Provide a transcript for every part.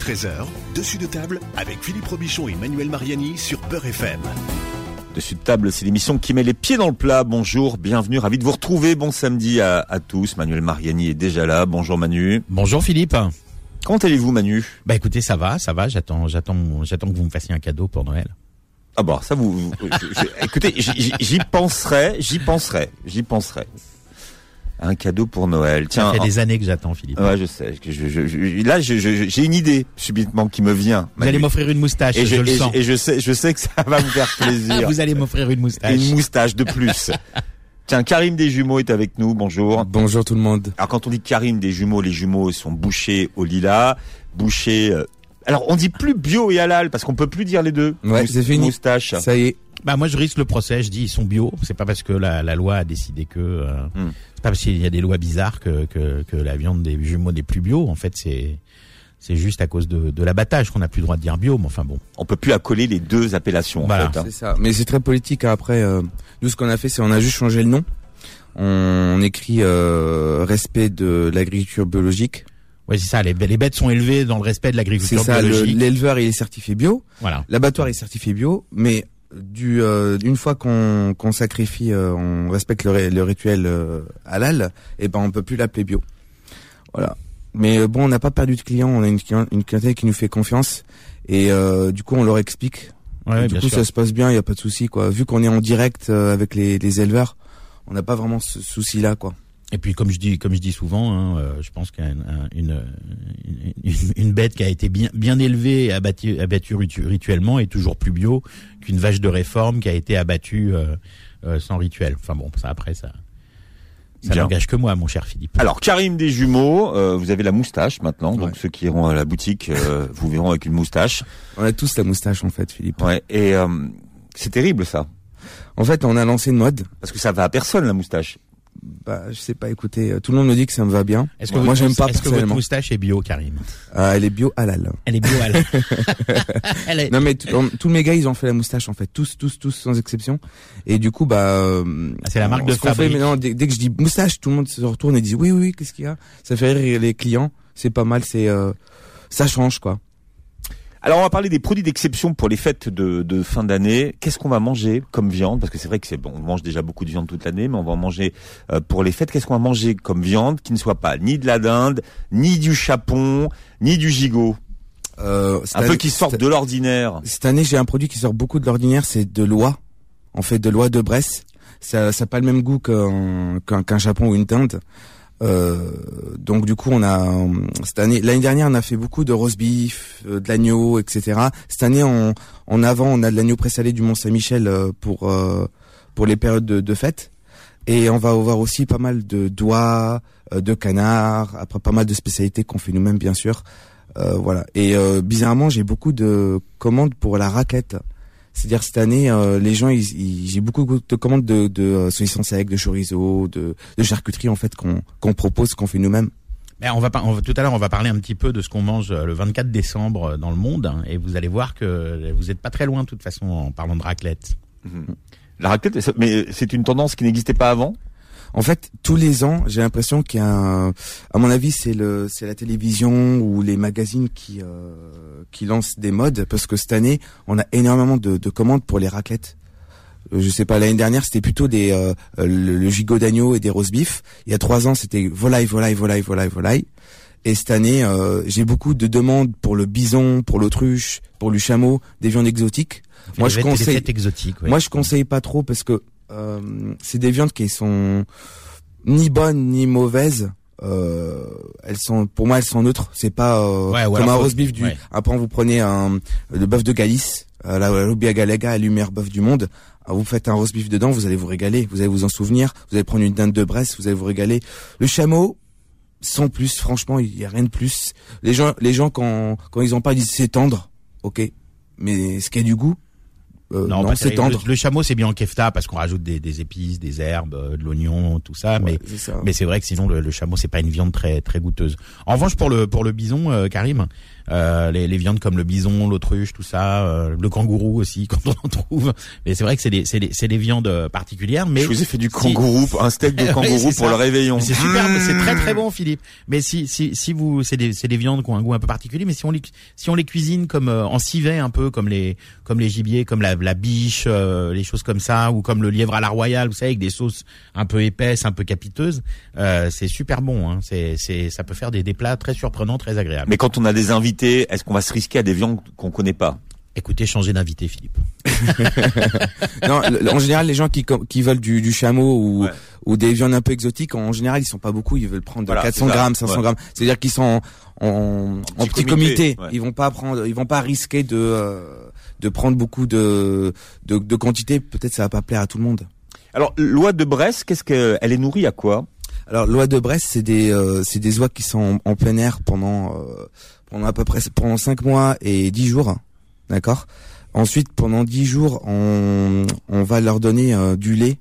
13h, dessus de table avec Philippe Robichon et Manuel Mariani sur Peur FM. Dessus de table, c'est l'émission qui met les pieds dans le plat. Bonjour, bienvenue, ravi de vous retrouver. Bon samedi à, à tous. Manuel Mariani est déjà là. Bonjour Manu. Bonjour Philippe. Comment allez-vous Manu? Bah écoutez, ça va, ça va. J'attends, j'attends, j'attends que vous me fassiez un cadeau pour Noël. Ah bon, ça vous, vous- je- je- écoutez, j'y j'y penserai, j'y penserai, j'y penserai. Un cadeau pour Noël. Ça Tiens, fait des années que j'attends Philippe. ouais, je sais. que je- je- je- là, je- je- j'ai une idée subitement qui me vient. vous allez m'offrir une moustache, et je, je, le et sens. et je sais, je sais que ça va vous faire plaisir. vous allez m'offrir une moustache. Une moustache de plus. Tiens, Karim des jumeaux est avec nous. Bonjour. Bonjour tout le monde. Alors quand on dit Karim des jumeaux, les jumeaux sont bouchés au lilas, bouchés. euh, Alors on dit plus bio et halal parce qu'on peut plus dire les deux. Ouais, Mous- c'est fini. Moustache. Ça y est. Bah moi je risque le procès. Je dis ils sont bio. C'est pas parce que la, la loi a décidé que. euh, Hmm. C'est pas parce qu'il y a des lois bizarres que, que que la viande des jumeaux n'est plus bio. En fait c'est c'est juste à cause de, de l'abattage qu'on n'a plus le droit de dire bio. Mais enfin bon. On peut plus accoler les deux appellations Voilà. en fait. hein. C'est ça. Mais c'est très politique hein. après. euh, nous, ce qu'on a fait, c'est on a juste changé le nom. On écrit euh, respect de l'agriculture biologique. Ouais c'est ça. Les, les bêtes sont élevées dans le respect de C'est l'agriculture ça. le- biologique. L'éleveur il est certifié bio. Voilà. L'abattoir est certifié bio. Mais du euh, une fois qu'on qu'on sacrifie, euh, on respecte le, le rituel euh, halal, et ben on peut plus l'appeler bio. Voilà. Mais euh, bon, on n'a pas perdu de clients. On a une, une clientèle qui nous fait confiance. Et euh, du coup, on leur explique Ouais, du bien coup, sûr. ça se passe bien, il y a pas de souci quoi. Vu qu'on est en direct euh, avec les, les éleveurs, on n'a pas vraiment ce souci là quoi. Et puis comme je dis, comme je dis souvent, hein, euh, je pense qu'une une, une, une bête qui a été bien bien élevée et abattue, abattue ritu- rituellement est toujours plus bio qu'une vache de réforme qui a été abattue euh, euh, sans rituel. Enfin bon, ça après ça, ça n'engage que moi, mon cher Philippe. Alors Karim des jumeaux, euh, vous avez la moustache maintenant. Donc Ouais. ceux qui iront à la boutique, euh, vous verront avec une moustache. On a tous la moustache en fait, Philippe. Ouais. Et euh, c'est terrible ça En fait, on a lancé une mode. parce que ça va à personne la moustache. Bah, je sais pas, écoutez, euh, tout le monde me dit que ça me va bien. Est-ce que moi j'aime pas Est-ce que votre moustache est bio, Karim Euh, elle est bio halal. Elle est bio. Elle est. Non mais tous mes gars ils ont fait la moustache en fait, tous tous tous sans exception. Et du coup bah euh, Ah, c'est la marque de qu'on fait fabrique. maintenant dès, dès que je dis moustache, tout le monde se retourne et dit oui oui, oui qu'est-ce qu'il y a? Ça fait rire les clients, c'est pas mal, c'est euh, ça change quoi. Alors on va parler des produits d'exception pour les fêtes de, de fin d'année. Qu'est-ce qu'on va manger comme viande? Parce que c'est vrai que c'est bon, on mange déjà beaucoup de viande toute l'année, mais on va en manger euh, pour les fêtes. Qu'est-ce qu'on va manger comme viande qui ne soit pas ni de la dinde, ni du chapon, ni du gigot? Euh, Un peu qui sortent de l'ordinaire. Cette année, j'ai un produit qui sort beaucoup de l'ordinaire, c'est de l'oie. En fait, de l'oie de Bresse. Ça, ça a pas le même goût qu'un chapon ou une dinde. Euh, donc du coup, on a cette année, l'année dernière, on a fait beaucoup de roast beef, euh, de l'agneau, etc. Cette année, on, en avant, on a de l'agneau présalé du Mont Saint-Michel euh, pour euh, pour les périodes de, de fête. Et on va avoir aussi pas mal de doigts, de canards, après pas mal de spécialités qu'on fait nous-mêmes, bien sûr. Voilà. Et bizarrement, j'ai beaucoup de commandes pour la raquette. C'est-à-dire cette année, euh, les gens, j'ai beaucoup de commandes de, de euh, saucisson sec, de chorizo, de, de charcuterie en fait qu'on qu'on propose, qu'on fait nous-mêmes. Ben, on va, par- on va- tout à l'heure, on va parler un petit peu de ce qu'on mange euh, le 24 décembre dans le monde, hein, et vous allez voir que vous n'êtes pas très loin de toute façon en parlant de raclette. La raclette, mais c'est une tendance qui n'existait pas avant? En fait, tous les ans, j'ai l'impression qu'il y a, un- à mon avis, c'est le, c'est la télévision ou les magazines qui, euh, qui lancent des modes, parce que cette année, on a énormément de, de commandes pour les raclettes. Euh, Je sais pas, l'année dernière, c'était plutôt des, euh, le, le gigot d'agneau et des roast beef. Il y a trois ans, c'était volaille, volaille, volaille, volaille, volaille. Et cette année, euh, j'ai beaucoup de demandes pour le bison, pour l'autruche, pour le chameau, des viandes exotiques. Moi, je conseille- ouais. Moi, je conseille pas trop parce que euh, c'est des viandes qui sont ni bonnes ni mauvaises. Euh, elles sont, pour moi, elles sont neutres. C'est pas euh, Ouais, comme un roast beef du. ouais. Après, vous prenez un le bœuf de Galice, euh, la Lubia Galega, la meilleur bœuf du monde. Ah, Vous faites un roast beef dedans, vous allez vous régaler. Vous allez vous en souvenir. Vous allez prendre une dinde de Bresse, vous allez vous régaler. Le chameau, sans plus. Franchement, il y a rien de plus. Les gens, les gens quand quand ils en parlent, ils disent c'est tendre. Ok, mais ce qui a du goût, euh, Non, non, c'est tendre. Le, le chameau, c'est bien en kefta parce qu'on rajoute des, des épices, des herbes, euh, de l'oignon, tout ça. mais Ouais, c'est ça. mais c'est vrai que sinon le, le chameau, c'est pas une viande très très goûteuse. En revanche, pour le pour le bison, euh, Karim, euh, les, les viandes comme le bison, l'autruche, tout ça, euh, le kangourou aussi quand on en trouve. Mais c'est vrai que c'est des c'est des c'est des viandes particulières. Mais Je vous ai fait du kangourou, un steak de kangourou pour le réveillon. C'est super, Mmh. c'est très très bon, Philippe. Mais si si si vous, c'est des c'est des viandes qui ont un goût un peu particulier. Mais si on les si on les cuisine comme euh, en civet un peu, comme les comme les gibiers, comme la la biche, euh, les choses comme ça, ou comme le lièvre à la royale, vous savez, avec des sauces un peu épaisses, un peu capiteuses, euh, c'est super bon. Hein. C'est c'est ça peut faire des des plats très surprenants, très agréables. Mais quand on a des invités, est-ce qu'on va se risquer à des viandes qu'on connaît pas? Écoutez, changez d'invité, Philippe. non, en général, les gens qui, qui veulent du, du chameau ou, Ouais. ou des viandes un peu exotiques, en général, ils sont pas beaucoup. Ils veulent prendre Voilà, 400 c'est ça. grammes, 500 Ouais. grammes. C'est-à-dire qu'ils sont en, en, en petit petit comité, comité. ouais. Ils vont pas prendre, ils vont pas risquer de euh, de prendre beaucoup de de, de quantité. Peut-être ça va pas plaire à tout le monde. Alors, loi de Brest, qu'est-ce qu'elle est nourrie à quoi? Alors, l'oie de Brest, c'est des euh, c'est des oies qui sont en, en plein air pendant euh, pendant à peu près pendant 5 mois et 10 jours, d'accord? Ensuite, pendant 10 jours, on on va leur donner euh, du lait.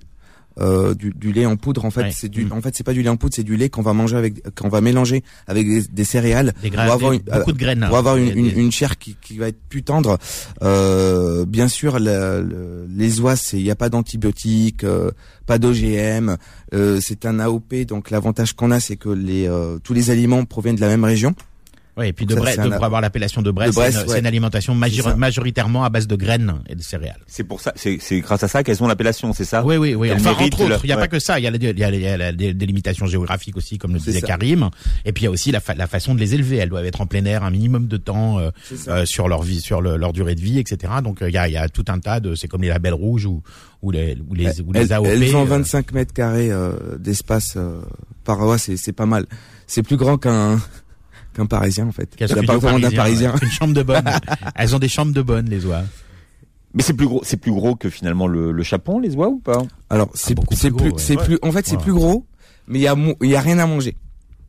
Euh, du, du lait en poudre en fait Ouais. c'est du Mm. en fait c'est pas du lait en poudre c'est du lait qu'on va manger avec qu'on va mélanger avec des, des céréales Des pour avoir des- une, beaucoup de graines. pour avoir une, une, une chair qui, qui va être plus tendre. Euh, bien sûr, la- le- les oies, c'est il n'y a pas d'antibiotiques, euh, pas d'OGM. Euh, c'est un AOP, donc l'avantage qu'on a, c'est que les euh, tous les aliments proviennent de la même région. Ouais, et puis de Ça, Brest, un pour avoir l'appellation de Brest, c'est une, c'est ouais. une alimentation majoritairement à base de graines et de céréales. C'est pour ça, c'est grâce à ça qu'elles ont l'appellation, c'est ça? Oui, oui, oui. Enfin, entre autres, il n'y a ouais. pas que ça. Il y a, y a, y a la dé- délimitation géographique aussi, comme le disait ça. Karim. Et puis il y a aussi la, fa- la façon de les élever. Elles doivent être en plein air un minimum de temps euh, euh, sur leur vie, sur le- leur durée de vie, etc. Donc euh, il y, a, y a tout un tas de. C'est comme les labels rouges ou, ou les ou les, ou les Elles, AOP. elles euh, 25 mètres carrés euh, d'espace euh, par c'est c'est pas mal. C'est plus grand qu'un qu'un parisien en fait. sont l'appartement d'un parisien, ouais. Une chambre de bonne. Elles ont des chambres de bonne, les oies. Mais c'est plus gros, c'est plus gros que finalement le, le chapon, les oies ou pas? Alors c'est beaucoup c'est plus plus, gros, ouais. c'est Ouais. plus en fait c'est plus gros, mais il y a il y a rien à manger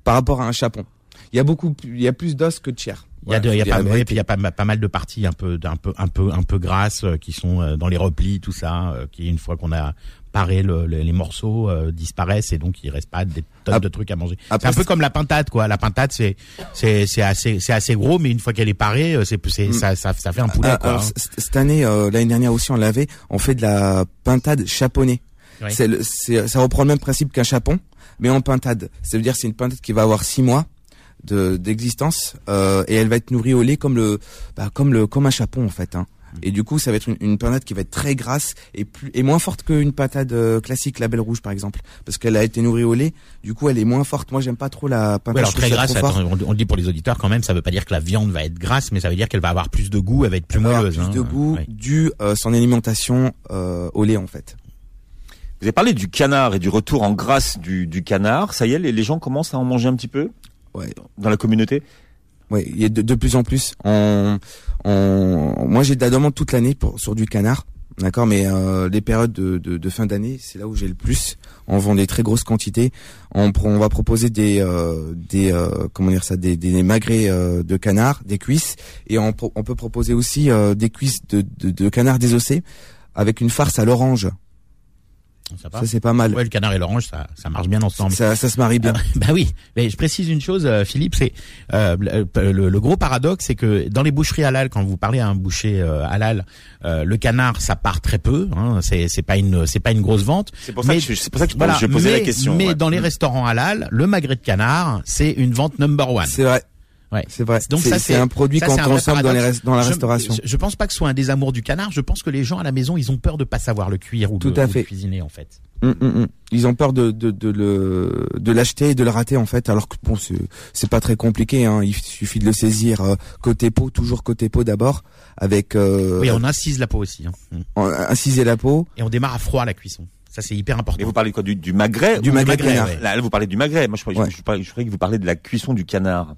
par rapport à un chapon. Il y a beaucoup plus- il y a plus d'os que de chair. Il y a, de- y a pas, y a pas, pas mal de parties un peu, un peu, un peu, un peu grasses euh, qui sont euh, dans les replis, tout ça, euh, qui une fois qu'on a le- le- les morceaux euh, disparaissent et donc il reste pas des tonnes de trucs à manger. C'est un peu comme la pintade, quoi. La pintade, c'est, c'est, c'est assez, c'est assez gros, mais une fois qu'elle est parée, euh, c'est, c'est, Mm. ça, ça, ça fait un poulet, Ah, quoi. alors, hein. cette année, euh, l'année dernière aussi, on l'avait. On fait de la pintade chaponnée. Ouais. C'est ça reprend le même principe qu'un chapon, mais en pintade. Ça veut dire que c'est une pintade qui va avoir six mois de d'existence euh, et elle va être nourrie au lait comme le bah, comme le comme un chapon en fait. Hein. Mm. Et du coup, ça va être une, une pintade qui va être très grasse et plus et moins forte qu'une pintade euh, classique label rouge par exemple, parce qu'elle a été nourrie au lait. Du coup, elle est moins forte. Moi, j'aime pas trop la pintade. Ouais, alors très grasse, trop fort. attends, on, on le dit pour les auditeurs quand même, ça veut pas dire que la viande va être grasse, mais ça veut dire qu'elle va avoir plus de goût, elle va être plus Elle va avoir moelleuse. plus hein. de goût Ouais. dû euh, son alimentation euh, au lait en fait. Vous avez parlé du canard et du retour en grâce du, du canard. Ça y est, les, les gens commencent à en manger un petit peu Ouais. dans la communauté? Ouais, il y a de, plus en plus. Moi, j'ai de la demande toute l'année pour sur du canard, d'accord. Mais euh, les périodes de, fin d'année, c'est là où j'ai le plus. On vend des très grosses quantités. On, on va proposer des, euh, des, euh, comment dire ça, des, des magrets euh, de canard, des cuisses, et on, on peut proposer aussi euh, des cuisses de, de, de canard désossé avec une farce à l'orange. Ça c'est pas mal. Ouais, le canard et l'orange, ça, ça marche bien ensemble. Ça, ça se marie bien. bah oui, mais je précise une chose, euh, Philippe, c'est euh, le, le- le gros paradoxe, c'est que dans les boucheries halal, quand vous parlez à un boucher euh, halal, euh, le canard, ça part très peu. Hein, c'est c'est pas une c'est pas une grosse vente. C'est pour ça que je, pour ça que je, Voilà, je posais mais, la question. mais ouais. dans les restaurants halal, le magret de canard, c'est une vente number one. C'est vrai. Ouais. C'est vrai. Donc C'est- ça, c'est un produit qu'on consomme dans, les dans la Je- restauration. Je, je pense pas que ce soit un désamour du canard. Je pense que les gens à la maison, ils ont peur de pas savoir le cuire ou, Tout de, à ou de fait. cuisiner en fait. Hum, hum, hum. Ils ont peur de, de, de le de l'acheter et de le rater en fait, alors que bon c'est c'est pas très compliqué. Hein. Il suffit de le saisir euh, côté peau, toujours côté peau d'abord, avec euh, Oui, on incise la peau aussi. Hein. En- inciser la peau. Et on démarre à froid la cuisson. Ça c'est hyper important. Mais vous parlez quoi du, du magret Du magret ouais. Là, là, vous parlez du magret. Moi, je, croyais- Ouais. je, je, je croyais que vous parlez de la cuisson du canard.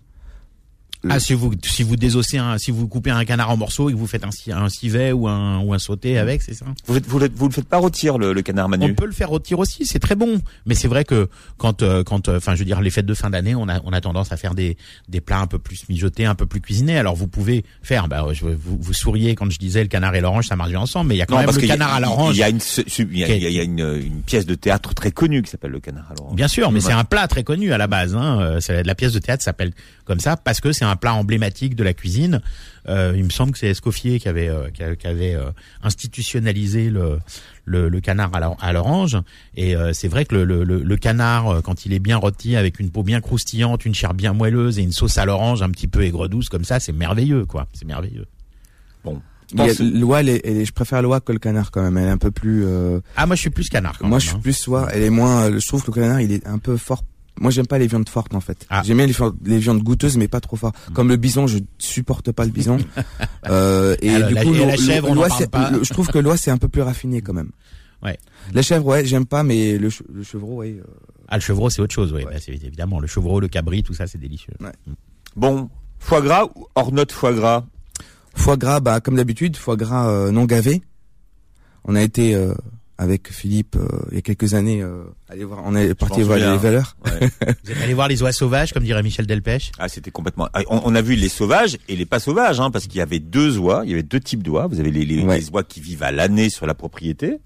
Ah, si vous si vous désossez un, si vous coupez un canard en morceaux et que vous faites un, un civet ou un ou un sauté avec, c'est ça. Vous faites- vous, le- vous le faites pas rôtir le, le canard Manu On peut le faire rôtir aussi, c'est très bon. Mais c'est vrai que quand, euh, quand, euh, enfin, je veux dire, les fêtes de fin d'année, on a, on a tendance à faire des, des plats un peu plus mijotés, un peu plus cuisinés. Alors vous pouvez faire, bah, je, vous, vous souriez quand je disais le canard et l'orange, ça marche bien ensemble, mais il y a quand même le a- canard à l'orange. Il y a une, il y a, il y une, une pièce de théâtre très connue qui s'appelle le canard à l'orange. Bien sûr, mais Ouais. c'est un plat très connu à la base. Hein. Euh, La pièce de théâtre s'appelle comme ça parce que c'est un plat emblématique de la cuisine. Euh, il me semble que c'est Escoffier qui avait euh, qui, a- qui avait euh, institutionnalisé le, le, le canard à l'or- à l'orange. Et euh, c'est vrai que le, le, le- canard, quand il est bien rôti avec une peau bien croustillante, une chair bien moelleuse et une sauce à l'orange un petit peu aigre douce comme ça, c'est merveilleux, quoi. C'est merveilleux. Bon. L'oie, je préfère l'oie que le canard quand même. Elle est un peu plus. euh, Ah, moi je suis plus canard. Quand moi, même, je suis hein. plus oie. Elle est moins. Je trouve que le canard, il est un peu fort. Moi, j'aime pas les viandes fortes en fait. Ah. J'aime bien les, viandes- les viandes goûteuses, mais pas trop fort. Comme le bison, je supporte pas le bison. euh, et Alors, du la- coup, et la chèvre, on en parle pas. le- je trouve que l'oie, c'est un peu plus raffiné quand même. Ouais. La chèvre, ouais, j'aime pas, mais le, che- le chevreau, ouais. euh, Ah, le chevreau, c'est autre chose, oui. Ouais. Bah, évidemment le chevreau, le cabri, tout ça, c'est délicieux. Bon, foie gras ou hors note foie gras? Foie gras, bah comme d'habitude, foie gras euh, non gavé. On a été euh, avec Philippe euh, il y a quelques années euh, aller voir, on est parti voir les valeurs. Ouais. Vous êtes allé voir les oies sauvages, comme dirait Michel Delpech? Ah, c'était complètement. ah, On, on a vu les sauvages et les pas sauvages, hein, parce qu'il y avait deux oies. Il y avait deux types d'oies. Vous avez les, les, Ouais. les oies qui vivent à l'année sur la propriété,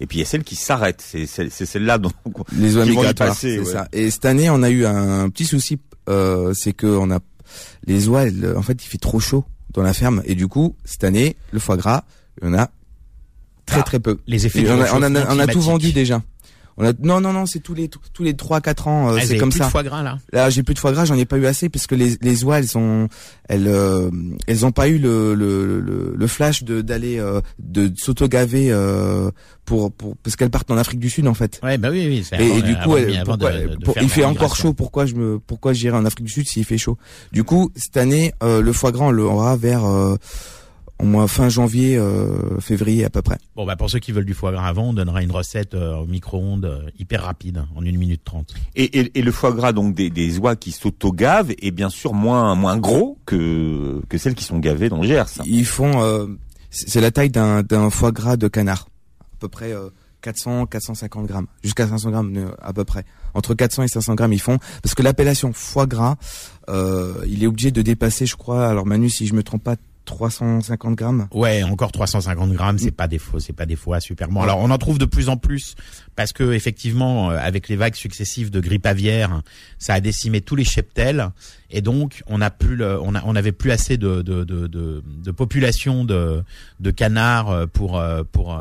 et puis il y a celles qui s'arrêtent. C'est c'est- c'est celle-là dont. Les oies Qui vont y migratoires, passer, c'est ouais. ça. Et cette année, on a eu un petit souci, euh, c'est que on a les oies, elles, en fait, il fait trop chaud dans la ferme, et du coup, cette année, le foie gras, il y en a très Ah, très peu. Les effets on, a, on, a, on a tout vendu déjà. On a, non, non, non, c'est tous les tous les trois quatre ans, euh, Ah, c'est comme plus ça. de foie gras, là? Là, j'ai plus de foie gras, j'en ai pas eu assez parce que les, les oies, elles sont, elles, euh, elles ont pas eu le le, le, le flash de d'aller euh, de s'auto-gaver euh, pour pour parce qu'elles partent en Afrique du Sud en fait. Ouais, bah oui, oui. Et, avant- et du coup, elle- avant de- pourquoi- de- de pour- faire il fait encore chaud. Pourquoi je me, pourquoi j'irai en Afrique du Sud s'il fait chaud? Du coup, cette année, euh, le foie gras, on l'aura vers euh, au moins fin janvier, euh, février à peu près. Bon, bah, pour ceux qui veulent du foie gras avant, on donnera une recette euh, au micro-ondes euh, hyper rapide, en une minute trente. Et, et, et le foie gras donc des, des oies qui s'auto-gavent est bien sûr moins moins gros que que celles qui sont gavées dans le Gers. Ils font, euh, c'est c'est la taille d'un d'un foie gras de canard, à peu près euh, 400, 450 grammes, jusqu'à 500 grammes euh, à peu près. Entre 400 et 500 grammes, ils font parce que l'appellation foie gras, euh, il est obligé de dépasser, je crois. Alors Manu, si je me trompe pas, 350 grammes. Ouais, encore 350 grammes, c'est pas des faux, c'est pas des foies super bons. Alors on en trouve de plus en plus parce que effectivement, euh, avec les vagues successives de grippe aviaire, ça a décimé tous les cheptels et donc on a plus, le, on a, on avait plus assez de de de, de, de population de de canards euh, pour euh, pour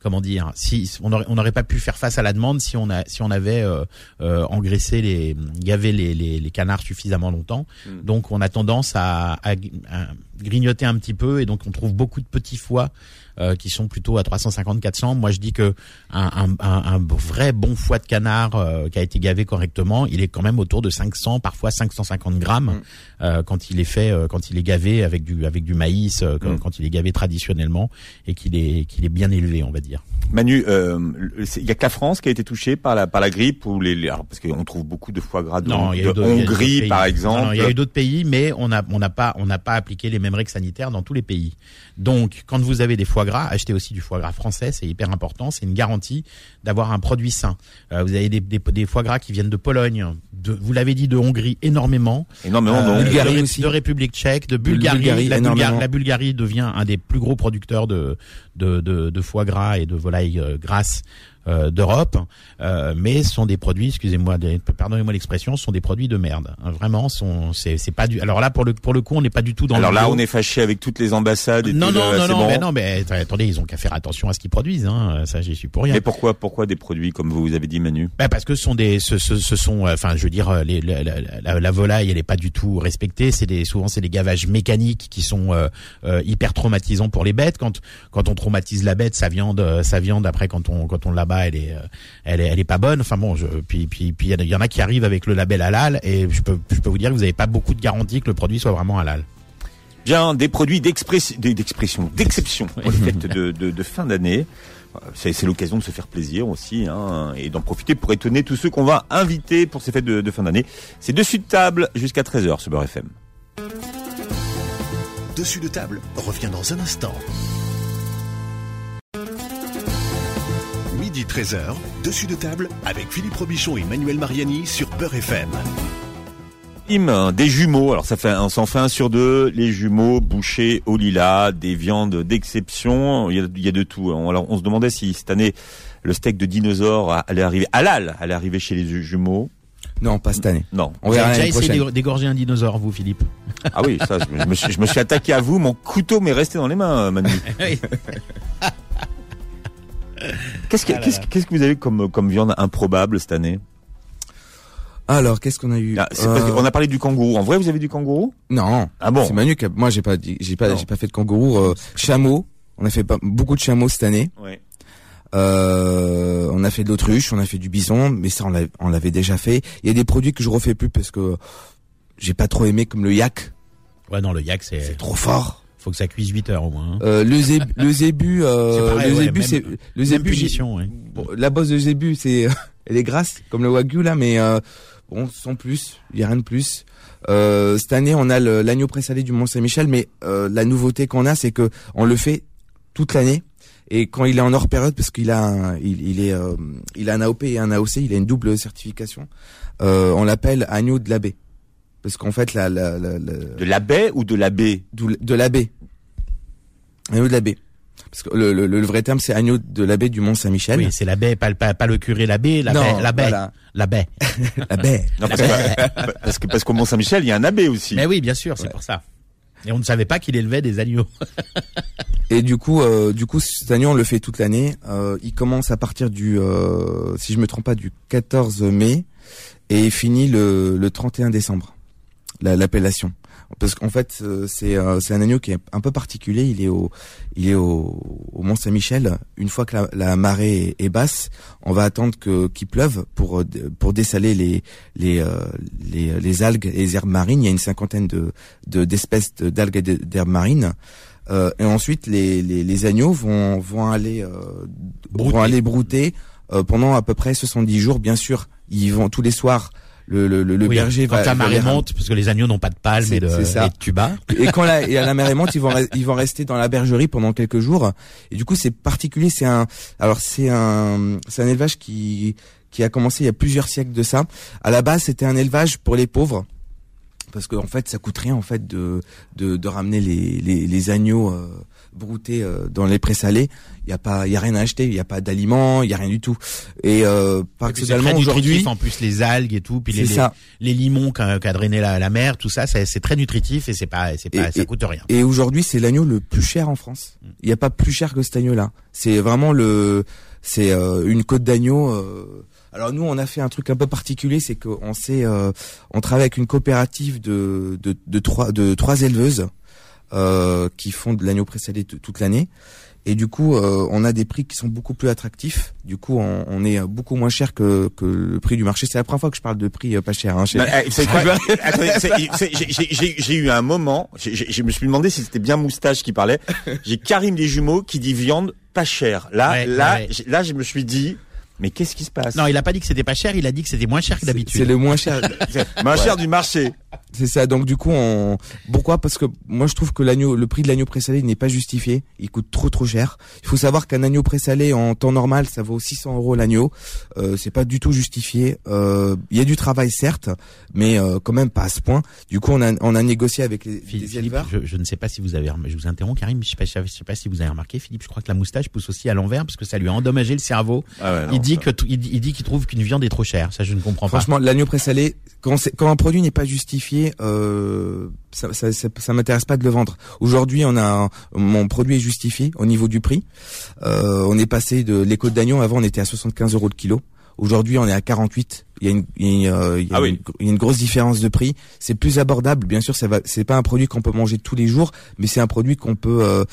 comment dire si on aurait on n'aurait pas pu faire face à la demande si on a si on avait euh, euh, engraissé les gavé les, les les canards suffisamment longtemps Mm. donc on a tendance à, à, à grignoter un petit peu et donc on trouve beaucoup de petits foies euh, qui sont plutôt à 350 400 moi je dis que un, un, un, vrai bon foie de canard euh, qui a été gavé correctement il est quand même autour de 500 parfois 550 grammes Mm. euh, quand il est fait euh, quand il est gavé avec du avec du maïs euh, quand, Mm. quand il est gavé traditionnellement et qu'il est qu'il est bien élevé on va dire Manu, euh, il y a que la France qui a été touchée par la par la grippe ou les, les- alors, parce qu'on trouve beaucoup de foie gras de, Non, y a de eu y a eu Hongrie par exemple. il y a eu d'autres pays, mais on n'a on n'a pas on n'a pas appliqué les mêmes règles sanitaires dans tous les pays. Donc, quand vous avez des foie gras, achetez aussi du foie gras français, c'est hyper important. C'est une garantie d'avoir un produit sain. Euh, vous avez des, des, des foie gras qui viennent de Pologne, de, vous l'avez dit, de Hongrie énormément. Énormément Euh, donc. Bulgarie de, aussi. de République tchèque, de Bulgarie. Bulgarie, la, Bulgarie énormément. la Bulgarie devient un des plus gros producteurs de, de, de, de foie gras et de volailles euh, grasses euh, d'Europe. Euh, mais ce sont des produits, excusez-moi, pardonnez-moi l'expression, ce sont des produits de merde. Hein, Vraiment, sont, c'est, c'est pas du. Alors là, pour le pour le coup, on n'est pas du tout dans. Alors le là, bio. on est fâché avec toutes les ambassades. Et Non tout non non non, bon. mais non mais att- attendez, ils ont qu'à faire attention à ce qu'ils produisent. Hein, ça, j'y suis pour rien. Mais pourquoi pourquoi des produits comme vous avez dit Manu? Bah, parce que ce sont des, ce, ce, ce sont, euh, enfin, je veux dire, euh, les, la, la, la- la volaille, elle est pas du tout respectée. C'est des, souvent, c'est des gavages mécaniques qui sont euh, hyper traumatisants pour les bêtes. Quand, quand on traumatise la bête, sa viande, sa viande après, quand on, quand on l'abat, elle est, euh, elle est, elle est pas bonne. Enfin bon, je, puis, puis, puis, il y en a- qui arrivent avec le label halal, et je peux, je peux vous dire que vous n'avez pas beaucoup de garantie que le produit soit vraiment halal. Bien, des produits d'expression, d'exception pour les fêtes de, de, de fin d'année. C'est c'est l'occasion de se faire plaisir aussi hein, et d'en profiter pour étonner tous ceux qu'on va inviter pour ces fêtes de, de fin d'année. C'est dessus de table jusqu'à 13h sur Beurre FM. Dessus de table revient dans un instant. Midi 13h, dessus de table avec Philippe Robichon et Manuel Mariani sur Beurre FM. Im, des jumeaux, alors ça fait, on s'en fait un sur deux, les jumeaux bouchés au lilas, des viandes d'exception, il y a, il y a de tout. Alors on se demandait si cette année le steak de dinosaure allait arriver, halal, allait arriver chez les jumeaux. Non, pas cette année. Non. On Vous verra avez déjà essayé d'égorger un dinosaure, vous, Philippe? Ah oui, ça, je me, suis, je me suis attaqué à vous, mon couteau m'est resté dans les mains, Manu. Qu'est-ce que, Ah là qu'est-ce, que vous avez comme, comme viande improbable cette année? Alors, qu'est-ce qu'on a eu? Ah, Euh, qu'on a parlé du kangourou. En vrai, vous avez du kangourou? Non. Ah bon? C'est Manu qui a... Moi, j'ai pas, dit- j'ai pas, Non. j'ai pas fait de kangourou. Euh, chameau. On a fait pas, beaucoup de chameaux cette année. Ouais. Euh, on a fait de l'autruche, on a fait du bison, mais ça, on l'a- on l'avait déjà fait. Il y a des produits que je refais plus parce que j'ai pas trop aimé, comme le yak. Ouais, non, le yak, c'est. C'est trop fort. Faut que ça cuise 8 heures au moins. hein. Euh, le zébu, le zébu, euh, pareil, le ouais, zébu, c'est le zébu. punition, ouais. bon, la bosse de zébu, c'est, elle est grasse comme le wagyu là, mais euh, bon, sans plus, il y a rien de plus. Euh, cette année, on a l'agneau présalé du Mont Saint-Michel, mais euh, la nouveauté qu'on a, c'est que on le fait toute l'année. Et quand il est en hors période, parce qu'il a, un, il, il est, euh, il a un AOP et un AOC, il a une double certification. Euh, on l'appelle agneau de l'abbé, parce qu'en fait, la, la, la, la- De la baie ou de la baie? D'où- de l'abbé. Agneau de l'abbé. Parce que le, le, le vrai terme, c'est agneau de l'abbé du Mont Saint-Michel. Oui, c'est la baie, pas, le- pas, pas le curé, la baie, la Non, baie, la baie, voilà. la baie. La baie. Non, parce, que, parce que parce qu'au Mont Saint-Michel, il y a un abbé aussi. Mais oui, bien sûr, c'est Ouais. pour ça. Et on ne savait pas qu'il élevait des agneaux. Et du coup, euh, du coup, cet agneau, on le fait toute l'année. Euh, il commence à partir du, euh, si je me trompe pas, du 14 mai et il finit le, le 31 décembre. La- L'appellation. Parce qu'en fait, euh, c'est euh, c'est un agneau qui est un peu particulier. Il est au il est au, au Mont Saint-Michel. Une fois que la, la marée est, est basse, on va attendre que qu'il pleuve pour euh, pour dessaler les les les, les algues et les herbes marines. Il y a une cinquantaine de de- d'espèces de- d'algues et d'herbes marines. Euh, et ensuite, les, les, les agneaux vont, vont aller, euh, Brouter. vont aller brouter euh, pendant à peu près 70 jours. Bien sûr, ils vont tous les soirs. Le, le, le, le Oui, berger quand va. la marée monte, parce que les agneaux n'ont pas de palme et de, ça. et de tuba. Et quand la, et à la marée monte, ils vont, ils vont rester dans la bergerie pendant quelques jours. Et du coup, c'est particulier. C'est un, alors c'est un, c'est un élevage qui, qui a commencé il y a plusieurs siècles de ça. À la base, c'était un élevage pour les pauvres. Parce qu'en fait, ça coûte rien en fait de de, de ramener les, les, les agneaux euh, broutés euh, dans les présalés. Il y a pas, il y a rien à acheter. Il y a pas d'aliments, il y a rien du tout. Et euh, paradoxalement très aujourd'hui, nutritif, en plus les algues et tout, puis les, les, les limons qu'a qu'a drainé la, la mer, tout ça, c'est c'est très nutritif et c'est pas, c'est pas, Et- ça coûte rien. Et aujourd'hui, c'est l'agneau le plus cher en France. Il n'y a pas plus cher que cet agneau-là. C'est vraiment le, c'est euh, une côte d'agneau. euh. Alors nous, on a fait un truc un peu particulier, c'est qu'on s'est, euh, on travaille avec une coopérative de de, de trois de trois éleveuses euh, qui font de l'agneau présalé t- toute l'année. Et du coup, euh, on a des prix qui sont beaucoup plus attractifs. Du coup, on, on est beaucoup moins cher que, que le prix du marché. C'est la première fois que je parle de prix euh, pas cher. Hein, chez- j'ai- j'ai- J'ai j'ai eu un moment, je me suis demandé si c'était bien Moustache qui parlait. J'ai Karim des jumeaux qui dit viande pas chère. Là, Ouais, là, ouais. là, je me suis dit, mais qu'est-ce qui se passe? Non, il a pas dit que c'était pas cher, il a dit que c'était moins cher que c'est d'habitude. c'est le moins cher. Moins cher du marché. C'est ça. Donc du coup, on pourquoi? Parce que moi je trouve que l'agneau, le prix de l'agneau présalé n'est pas justifié. Il coûte trop trop cher. Il faut savoir qu'un agneau présalé en temps normal, ça vaut 600 euros l'agneau. Euh, c'est pas du tout justifié. Euh, Il y a du travail certes, mais euh, quand même pas à ce point. Du coup, on a on a négocié avec les, Philippe, les Philippe, éleveurs. je, je ne sais pas si vous avez, je vous interromps Karim, je sais pas, je sais pas si vous avez remarqué, Philippe, je crois que la moustache pousse aussi à l'envers parce que ça lui a endommagé le cerveau. Ah ouais, non, il dit ça- que tout- il, dit- il dit qu'il trouve qu'une viande est trop chère. Ça, je ne comprends pas. Franchement, l'agneau présalé, quand, c'est- quand un produit n'est pas justifié, euh, ça, ça, ça, ça m'intéresse pas de le vendre. Aujourd'hui, on a mon produit est justifié au niveau du prix. Euh, on est passé de les côtes d'agneau. Avant, on était à 75 euros le kilo. Aujourd'hui, on est à 48. Il y a une, il y a, euh, il y a Ah oui. une, il y a une grosse différence de prix. C'est plus abordable. Bien sûr, ça va. C'est pas un produit qu'on peut manger tous les jours, mais c'est un produit qu'on peut, euh,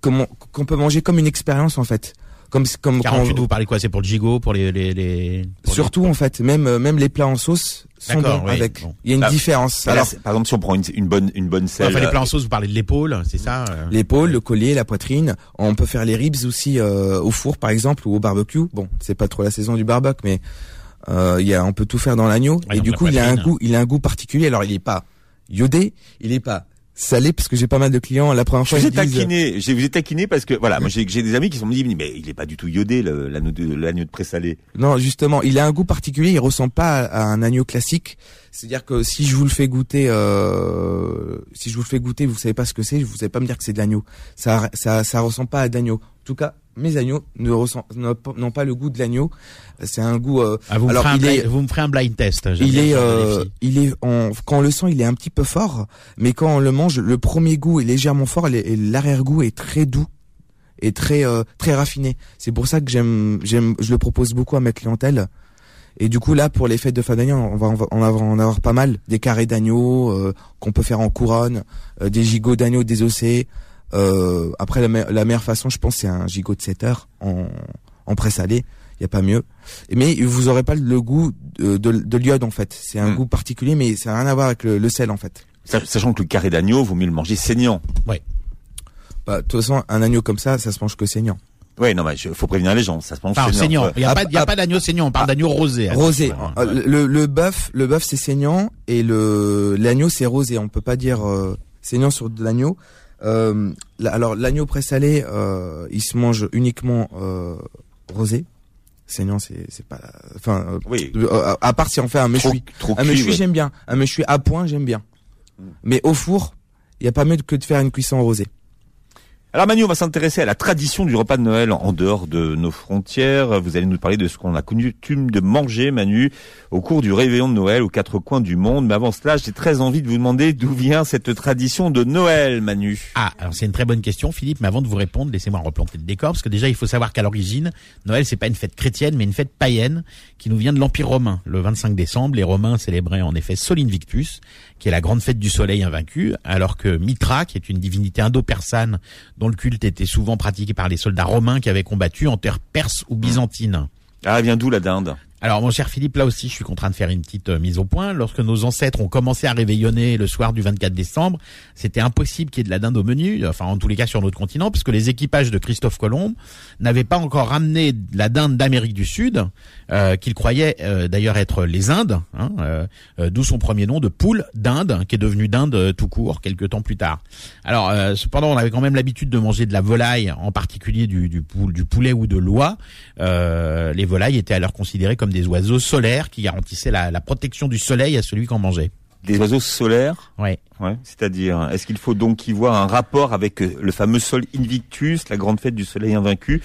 qu'on peut manger comme une expérience en fait. Comme, comme quand- 48, vous parlez quoi C'est pour le gigot, pour les, les, les pour les- Surtout en fait, même euh, même les plats en sauce sont D'accord, bons oui, avec. bon. Il y a une Bah, différence. Alors, Alors par exemple, si on prend une, une bonne, une bonne Ouais, selle. enfin, les plats en sauce, vous parlez de l'épaule, c'est ça euh l'épaule, le collier, la poitrine. On peut faire les ribs aussi euh, au four par exemple ou au barbecue. Bon, c'est pas trop la saison du barbecue, mais euh, il y a, on peut tout faire dans l'agneau. Ouais, et du coup, il a un goût, il a un goût particulier. Alors il est pas, iodé, il est pas salé parce que j'ai pas mal de clients. La première Je fois vous ai disent taquiné, je vous ai taquiné parce que voilà, moi j'ai des amis qui sont dit mais il est pas du tout iodé le- l'agneau de l'agneau de présalé. non justement il a un goût particulier il ressemble pas à, à un agneau classique. C'est à dire que si je vous le fais goûter euh, si je vous le fais goûter vous savez pas ce que c'est vous savez pas me dire que c'est de l'agneau. Ça ça ça ressemble pas à d'agneau en tout cas mes agneaux ne ressemblent n'ont pas- le goût de l'agneau c'est un goût euh, Ah, vous, me Alors, il blind, est- vous me ferez un blind test. j'aime il est, euh, il est, en, quand on le sent, il est un petit peu fort, mais quand on le mange, le premier goût est légèrement fort et l'arrière-goût est très doux et très, euh, très raffiné. C'est pour ça que j'aime, j'aime, je le propose beaucoup à ma clientèle. Et du coup, là, pour les fêtes de fin d'année, on va, on va en avoir, en avoir pas mal. Des carrés d'agneau euh, qu'on peut faire en couronne, euh, des gigots d'agneau désossés. Euh, après, la, me- la meilleure façon, je pense, c'est un gigot de 7 heures en, en pré-salé. Il y a pas mieux. Mais vous aurez pas le goût de, de, de l'iode en fait. C'est un Mm. goût particulier, mais ça n'a rien à voir avec le, le sel en fait. Sach- Sachant que le carré d'agneau, vaut mieux le manger saignant. Bah, de toute façon, un agneau comme ça, ça se mange que saignant. Ouais, non mais je- faut prévenir les gens, ça se mange Enfin, saignant. saignant. Ouais. Il n'y a, Ah, pas, il ah, pas d'agneau saignant, on parle d'agneau rosé. Rosé. Le, le bœuf, le bœuf c'est saignant et le l'agneau c'est rosé. On peut pas dire euh, saignant sur de l'agneau. Euh, alors l'agneau présalé, euh, il se mange uniquement euh, rosé. Saignant, c'est c'est pas. Enfin, euh, Oui. euh, à part si on fait un méchoui. trop Un méchoui ouais. j'aime bien. Un méchoui à point j'aime bien. Mais au four, il y a pas mieux que de faire une cuisson rosée. Alors Manu, on va s'intéresser à la tradition du repas de Noël en dehors de nos frontières. Vous allez nous parler de ce qu'on a coutume de manger, Manu, au cours du réveillon de Noël aux quatre coins du monde. Mais avant cela, j'ai très envie de vous demander d'où vient cette tradition de Noël, Manu. Ah, alors c'est une très bonne question, Philippe. Mais avant de vous répondre, laissez-moi replanter le décor, parce que déjà il faut savoir qu'à l'origine, Noël c'est pas une fête chrétienne, mais une fête païenne qui nous vient de l'Empire romain. Le 25 décembre, les Romains célébraient en effet Sol Invictus, qui est la grande fête du soleil invaincu, alors que Mitra, qui est une divinité indo-persane dont le culte était souvent pratiqué par les soldats romains qui avaient combattu en terre perse ou byzantine. Ah, elle vient d'où la dinde? Alors mon cher Philippe, là aussi je suis contraint de faire une petite euh, mise au point. Lorsque nos ancêtres ont commencé à réveillonner le soir du 24 décembre, c'était impossible qu'il y ait de la dinde au menu, enfin en tous les cas sur notre continent, puisque les équipages de Christophe Colomb n'avaient pas encore ramené de la dinde d'Amérique du Sud, euh, qu'ils croyaient euh, d'ailleurs être les Indes, hein, euh, euh, d'où son premier nom de poule d'Inde, qui est devenu dinde euh, tout court quelques temps plus tard. Alors euh, cependant, on avait quand même l'habitude de manger de la volaille, en particulier du, du, poule- du poulet ou de l'oie. Euh, les volailles étaient alors considérées comme des oiseaux solaires qui garantissaient la, la protection du soleil à celui qu'on mangeait. Des oiseaux solaires Ouais. Ouais, c'est-à-dire, est-ce qu'il faut donc y voir un rapport avec le fameux Sol Invictus, la grande fête du soleil invaincu,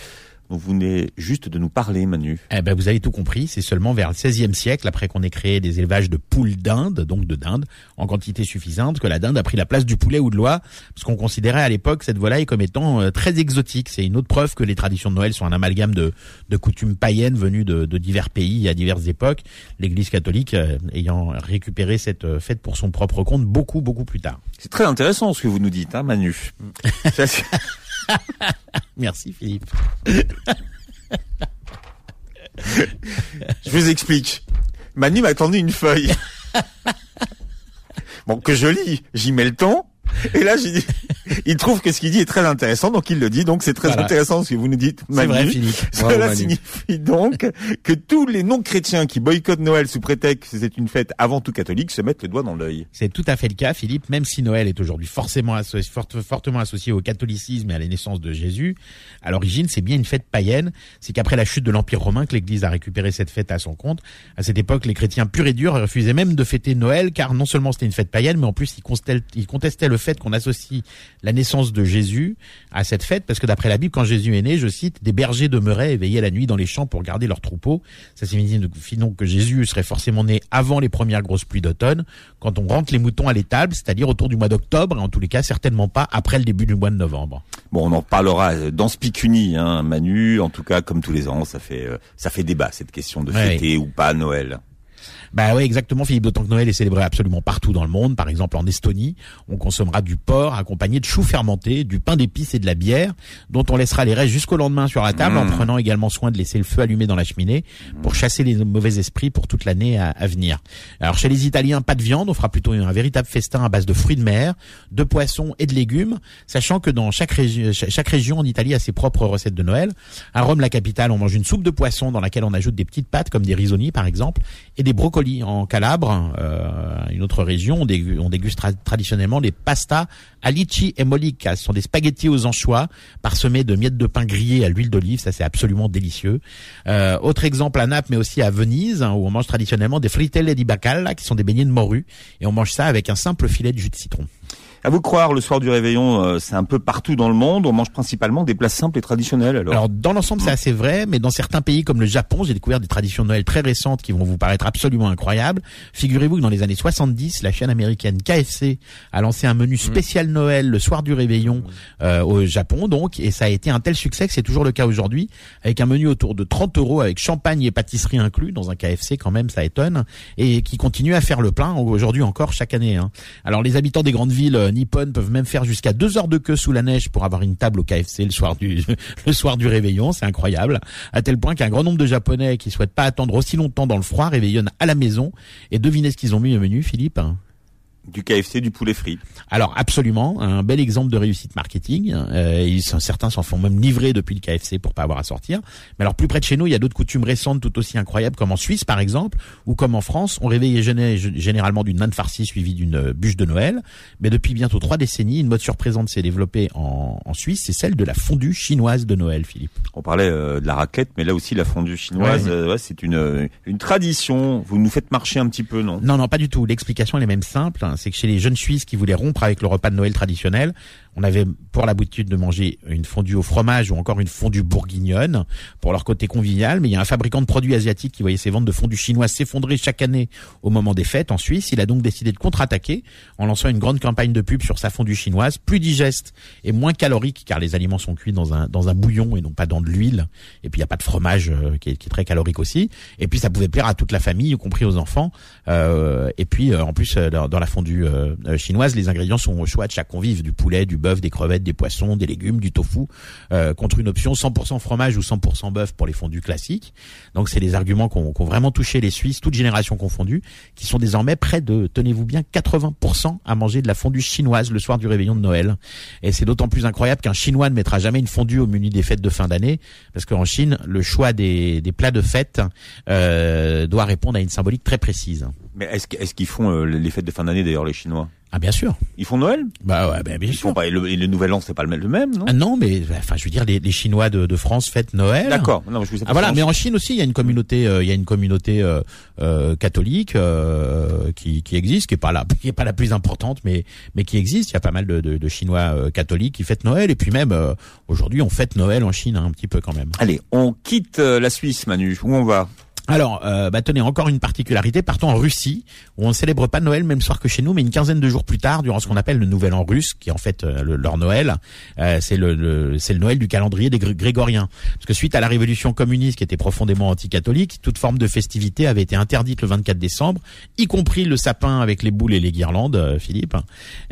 dont vous venez juste de nous parler, Manu Eh ben, vous avez tout compris. C'est seulement vers le XVIe siècle, après qu'on ait créé des élevages de poules d'Inde, donc de dinde, en quantité suffisante, que la dinde a pris la place du poulet ou de l'oie, parce qu'on considérait à l'époque cette volaille comme étant euh, très exotique. C'est une autre preuve que les traditions de Noël sont un amalgame de, de coutumes païennes venues de, de divers pays à diverses époques. L'Église catholique euh, ayant récupéré cette euh, fête pour son propre compte beaucoup, beaucoup plus tard. C'est très intéressant ce que vous nous dites, hein, Manu. Merci Philippe. Je vous explique. Manu m'a tendu une feuille. Bon, que je lis, j'y mets le temps. Et là, j'ai dit, il trouve que ce qu'il dit est très intéressant, donc il le dit. Donc c'est très Voilà. intéressant ce que vous nous dites, C'est Manu. vrai Cela signifie donc que tous les non-chrétiens qui boycottent Noël sous prétexte que c'est une fête avant tout catholique se mettent le doigt dans l'œil. C'est tout à fait le cas, Philippe. Même si Noël est aujourd'hui forcément fortement associé au catholicisme et à la naissance de Jésus, à l'origine, c'est bien une fête païenne. C'est qu'après la chute de l'Empire romain que l'Église a récupéré cette fête à son compte. À cette époque, les chrétiens purs et durs refusaient même de fêter Noël, car non seulement c'était une fête païenne, mais en plus ils contestaient, ils contestaient le fait qu'on associe la naissance de Jésus à cette fête, parce que d'après la Bible, quand Jésus est né, je cite, des bergers demeuraient éveillés la nuit dans les champs pour garder leurs troupeaux. Ça signifie donc que Jésus serait forcément né avant les premières grosses pluies d'automne, quand on rentre les moutons à l'étable, c'est-à-dire autour du mois d'octobre, et en tous les cas certainement pas après le début du mois de novembre. Bon, on en parlera euh, dans ce Picuni, hein, Manu. En tout cas, comme tous les ans, ça fait euh, ça fait débat cette question de Ouais. fêter ou pas Noël. Bah oui, exactement, Philippe. D'autant que Noël est célébré absolument partout dans le monde. Par exemple, en Estonie, on consommera du porc accompagné de choux fermentés, du pain d'épices et de la bière, dont on laissera les restes jusqu'au lendemain sur la table, en Mmh. prenant également soin de laisser le feu allumé dans la cheminée pour chasser les mauvais esprits pour toute l'année à, à venir. Alors chez les Italiens, pas de viande, on fera plutôt un véritable festin à base de fruits de mer, de poissons et de légumes, sachant que dans chaque, régi- cha- chaque région en Italie a ses propres recettes de Noël. À Rome, la capitale, on mange une soupe de poisson dans laquelle on ajoute des petites pâtes comme des risottis par exemple, et des brocolis En Calabre, euh, une autre région, on, dégu- on déguste tra- traditionnellement les pasta alici et mollica. Ce sont des spaghettis aux anchois parsemés de miettes de pain grillées à l'huile d'olive. Ça, c'est absolument délicieux. Euh, autre exemple à Naples, mais aussi à Venise, hein, où on mange traditionnellement des fritelle di bacalla, qui sont des beignets de morue, et on mange ça avec un simple filet de jus de citron. À vous croire, le soir du réveillon, euh, c'est un peu partout dans le monde. On mange principalement des plats simples et traditionnels. Alors, Alors dans l'ensemble c'est assez vrai, mais dans certains pays comme le Japon, j'ai découvert des traditions de Noël très récentes qui vont vous paraître absolument incroyables. Figurez-vous que dans les années 70, la chaîne américaine KFC a lancé un menu spécial Noël le soir du réveillon euh, au Japon, donc, et ça a été un tel succès que c'est toujours le cas aujourd'hui, avec un menu autour de 30 euros avec champagne et pâtisserie inclus dans un KFC quand même, ça étonne, et qui continue à faire le plein aujourd'hui encore chaque année. hein. Alors les habitants des grandes villes euh, nippones peuvent même faire jusqu'à deux heures de queue sous la neige pour avoir une table au KFC le soir du le soir du réveillon, c'est incroyable, à tel point qu'un grand nombre de Japonais qui souhaitent pas attendre aussi longtemps dans le froid réveillonnent à la maison. Et devinez ce qu'ils ont mis au menu, Philippe? Du KFC, du poulet frit. alors absolument, un bel exemple de réussite marketing. Euh, ils certains s'en font même livrer depuis le KFC pour pas avoir à sortir. Mais alors plus près de chez nous, il y a d'autres coutumes récentes tout aussi incroyables, comme en Suisse par exemple, ou comme en France, on réveillait géné- généralement d'une nane farcie suivie d'une bûche de Noël. Mais depuis bientôt trois décennies, une mode surprenante s'est développée en, en Suisse, c'est celle de la fondue chinoise de Noël, Philippe. On parlait euh, de la raclette, mais là aussi la fondue chinoise, Ouais. euh, ouais, c'est une euh, une tradition. Vous nous faites marcher un petit peu, non? Non, non, pas du tout. L'explication elle est même simple. C'est que chez les jeunes Suisses qui voulaient rompre avec le repas de Noël traditionnel, on avait pour l'habitude de manger une fondue au fromage ou encore une fondue bourguignonne pour leur côté convivial. Mais il y a un fabricant de produits asiatiques qui voyait ses ventes de fondue chinoise s'effondrer chaque année au moment des fêtes en Suisse. Il a donc décidé de contre-attaquer en lançant une grande campagne de pub sur sa fondue chinoise, plus digeste et moins calorique car les aliments sont cuits dans un dans un bouillon et non pas dans de l'huile. Et puis il n'y a pas de fromage euh, qui, est, très calorique aussi. Et puis ça pouvait plaire à toute la famille, y compris aux enfants. Euh, et puis euh, en plus euh, dans, la fondue euh, chinoise, les ingrédients sont au choix de chaque convive du poulet, du des crevettes, des poissons, des légumes, du tofu, euh, contre une option 100% fromage ou 100% bœuf pour les fondues classiques. Donc c'est des arguments qui ont vraiment touché les Suisses, toutes générations confondues, qui sont désormais près de, tenez-vous bien, 80% à manger de la fondue chinoise le soir du réveillon de Noël. Et c'est d'autant plus incroyable qu'un Chinois ne mettra jamais une fondue au menu des fêtes de fin d'année, parce qu'en Chine, le choix des, des plats de fête euh, doit répondre à une symbolique très précise. Mais est-ce est-ce qu'ils font euh, les fêtes de fin d'année d'ailleurs les Chinois? Ah bien sûr. Ils font Noël? Bah ouais, bah, bien Ils sûr. font pas. Et le, et le Nouvel An, c'est pas le même, le même, non? Ah non, mais enfin, je veux dire, les, les Chinois de, de France fêtent Noël. D'accord. Non, mais je vous ai Ah voilà, mais en Chine aussi, il y a une communauté, euh, il y a une communauté euh, euh, catholique euh, qui, qui existe, qui est pas la, qui est pas la plus importante, mais mais qui existe. Il y a pas mal de, de, de Chinois catholiques qui fêtent Noël, et puis même euh, aujourd'hui, on fête Noël en Chine hein, un petit peu quand même. Allez, on quitte la Suisse, Manu. Où on va? Alors, euh, bah tenez, encore une particularité, partons en Russie, où on ne célèbre pas Noël même soir que chez nous, mais une quinzaine de jours plus tard, durant ce qu'on appelle le Nouvel An russe, qui est en fait euh, le- leur Noël, euh, c'est le, le- c'est le Noël du calendrier des Gré- Grégoriens. Parce que suite à la révolution communiste qui était profondément anticatholique, toute forme de festivité avait été interdite le 24 décembre, y compris le sapin avec les boules et les guirlandes, euh, Philippe.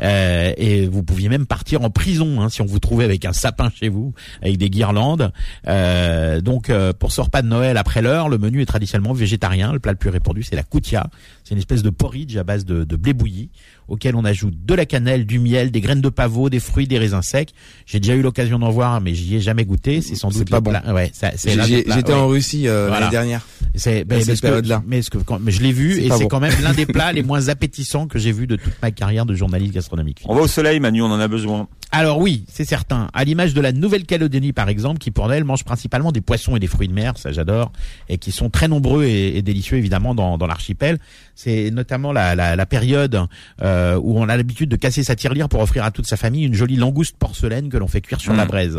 Euh, et vous pouviez même partir en prison hein, si on vous trouvait avec un sapin chez vous, avec des guirlandes. Euh, donc pour ce repas de Noël après l'heure, le menu est traditionnellement végétarien. Le plat le plus répandu, c'est la koutia. C'est une espèce de porridge à base de, de blé bouilli, auquel on ajoute de la cannelle, du miel, des graines de pavot, des fruits, des raisins secs. J'ai déjà eu l'occasion d'en voir, mais j'y ai jamais goûté. C'est sans doute pas bon. plat- Ouais, J'étais ouais. en Russie euh, Voilà. l'année dernière. C'est ben, cette période-là. mais, ce que- quand- mais je l'ai vu et c'est bon. quand même l'un des plats les moins appétissants que j'ai vu de toute ma carrière de journaliste gastronomique. On va au soleil, Manu. On en a besoin. Alors oui, c'est certain. À l'image de la Nouvelle-Calédonie par exemple, qui pour Noël mange principalement des poissons et des fruits de mer, ça j'adore, et qui sont très nombreux et, et délicieux évidemment dans, dans l'archipel. C'est notamment la, la, la période euh, où on a l'habitude de casser sa tirelire pour offrir à toute sa famille une jolie langouste porcelaine que l'on fait cuire sur Mm. la braise.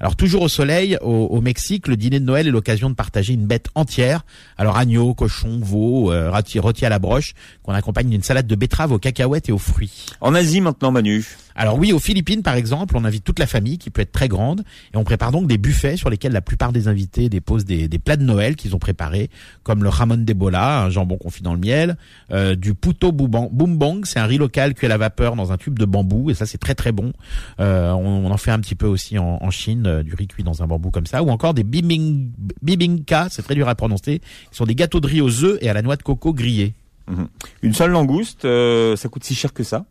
Alors toujours au soleil, au, au Mexique, le dîner de Noël est l'occasion de partager une bête entière. Alors agneau, cochon, veau, euh, rôti, rôti à la broche, qu'on accompagne d'une salade de betterave aux cacahuètes et aux fruits. En Asie maintenant, Manu? Alors oui, aux Philippines par exemple, on invite toute la famille qui peut être très grande et on prépare donc des buffets sur lesquels la plupart des invités déposent des, des plats de Noël qu'ils ont préparés, comme le jamon de bola, un jambon confit dans le miel, euh, du puto bumbong, c'est un riz local cuit à la vapeur dans un tube de bambou et ça c'est très très bon. Euh, on, on en fait un petit peu aussi en, en Chine, euh, du riz cuit dans un bambou comme ça, ou encore des bibing, bibingka, c'est très dur à prononcer, qui sont des gâteaux de riz aux œufs et à la noix de coco grillée. Une seule langouste, euh, ça coûte si cher que ça?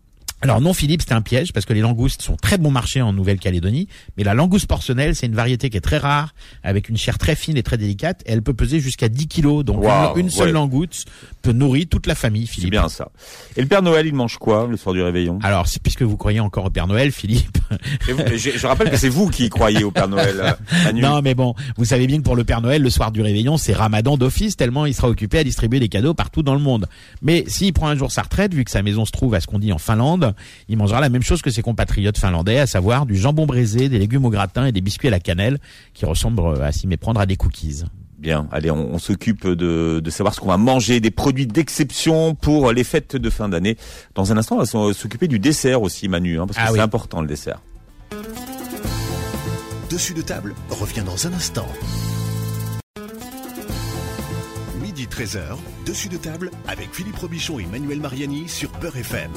Alors non Philippe, c'est un piège parce que les langoustes sont très bon marché en Nouvelle-Calédonie, mais la langouste porcelaine, c'est une variété qui est très rare, avec une chair très fine et très délicate, et elle peut peser jusqu'à 10 kilos, donc une, une seule ouais. langouste peut nourrir toute la famille, C'est Philippe. bien ça. Et le Père Noël, il mange quoi le soir du réveillon? Alors, c'est puisque vous croyez encore au Père Noël, Philippe. Et vous- je, je rappelle que c'est vous qui croyez au Père Noël, euh, Manu. Non, mais bon, vous savez bien que pour le Père Noël, le soir du réveillon, c'est Ramadan d'office, tellement il sera occupé à distribuer des cadeaux partout dans le monde. Mais s'il prend un jour sa retraite, vu que sa maison se trouve à ce qu'on dit en Finlande, il mangera la même chose que ses compatriotes finlandais, à savoir du jambon braisé, des légumes au gratin et des biscuits à la cannelle, qui ressemblent à s'y méprendre à des cookies. Bien, allez, on, on s'occupe de, de savoir ce qu'on va manger, des produits d'exception pour les fêtes de fin d'année. Dans un instant, on va s'occuper du dessert aussi, Manu, hein, parce que Ah c'est oui. important le dessert. Dessus de table revient dans un instant. Midi 13h, dessus de table avec Philippe Robichon et Manuel Mariani sur Peur FM.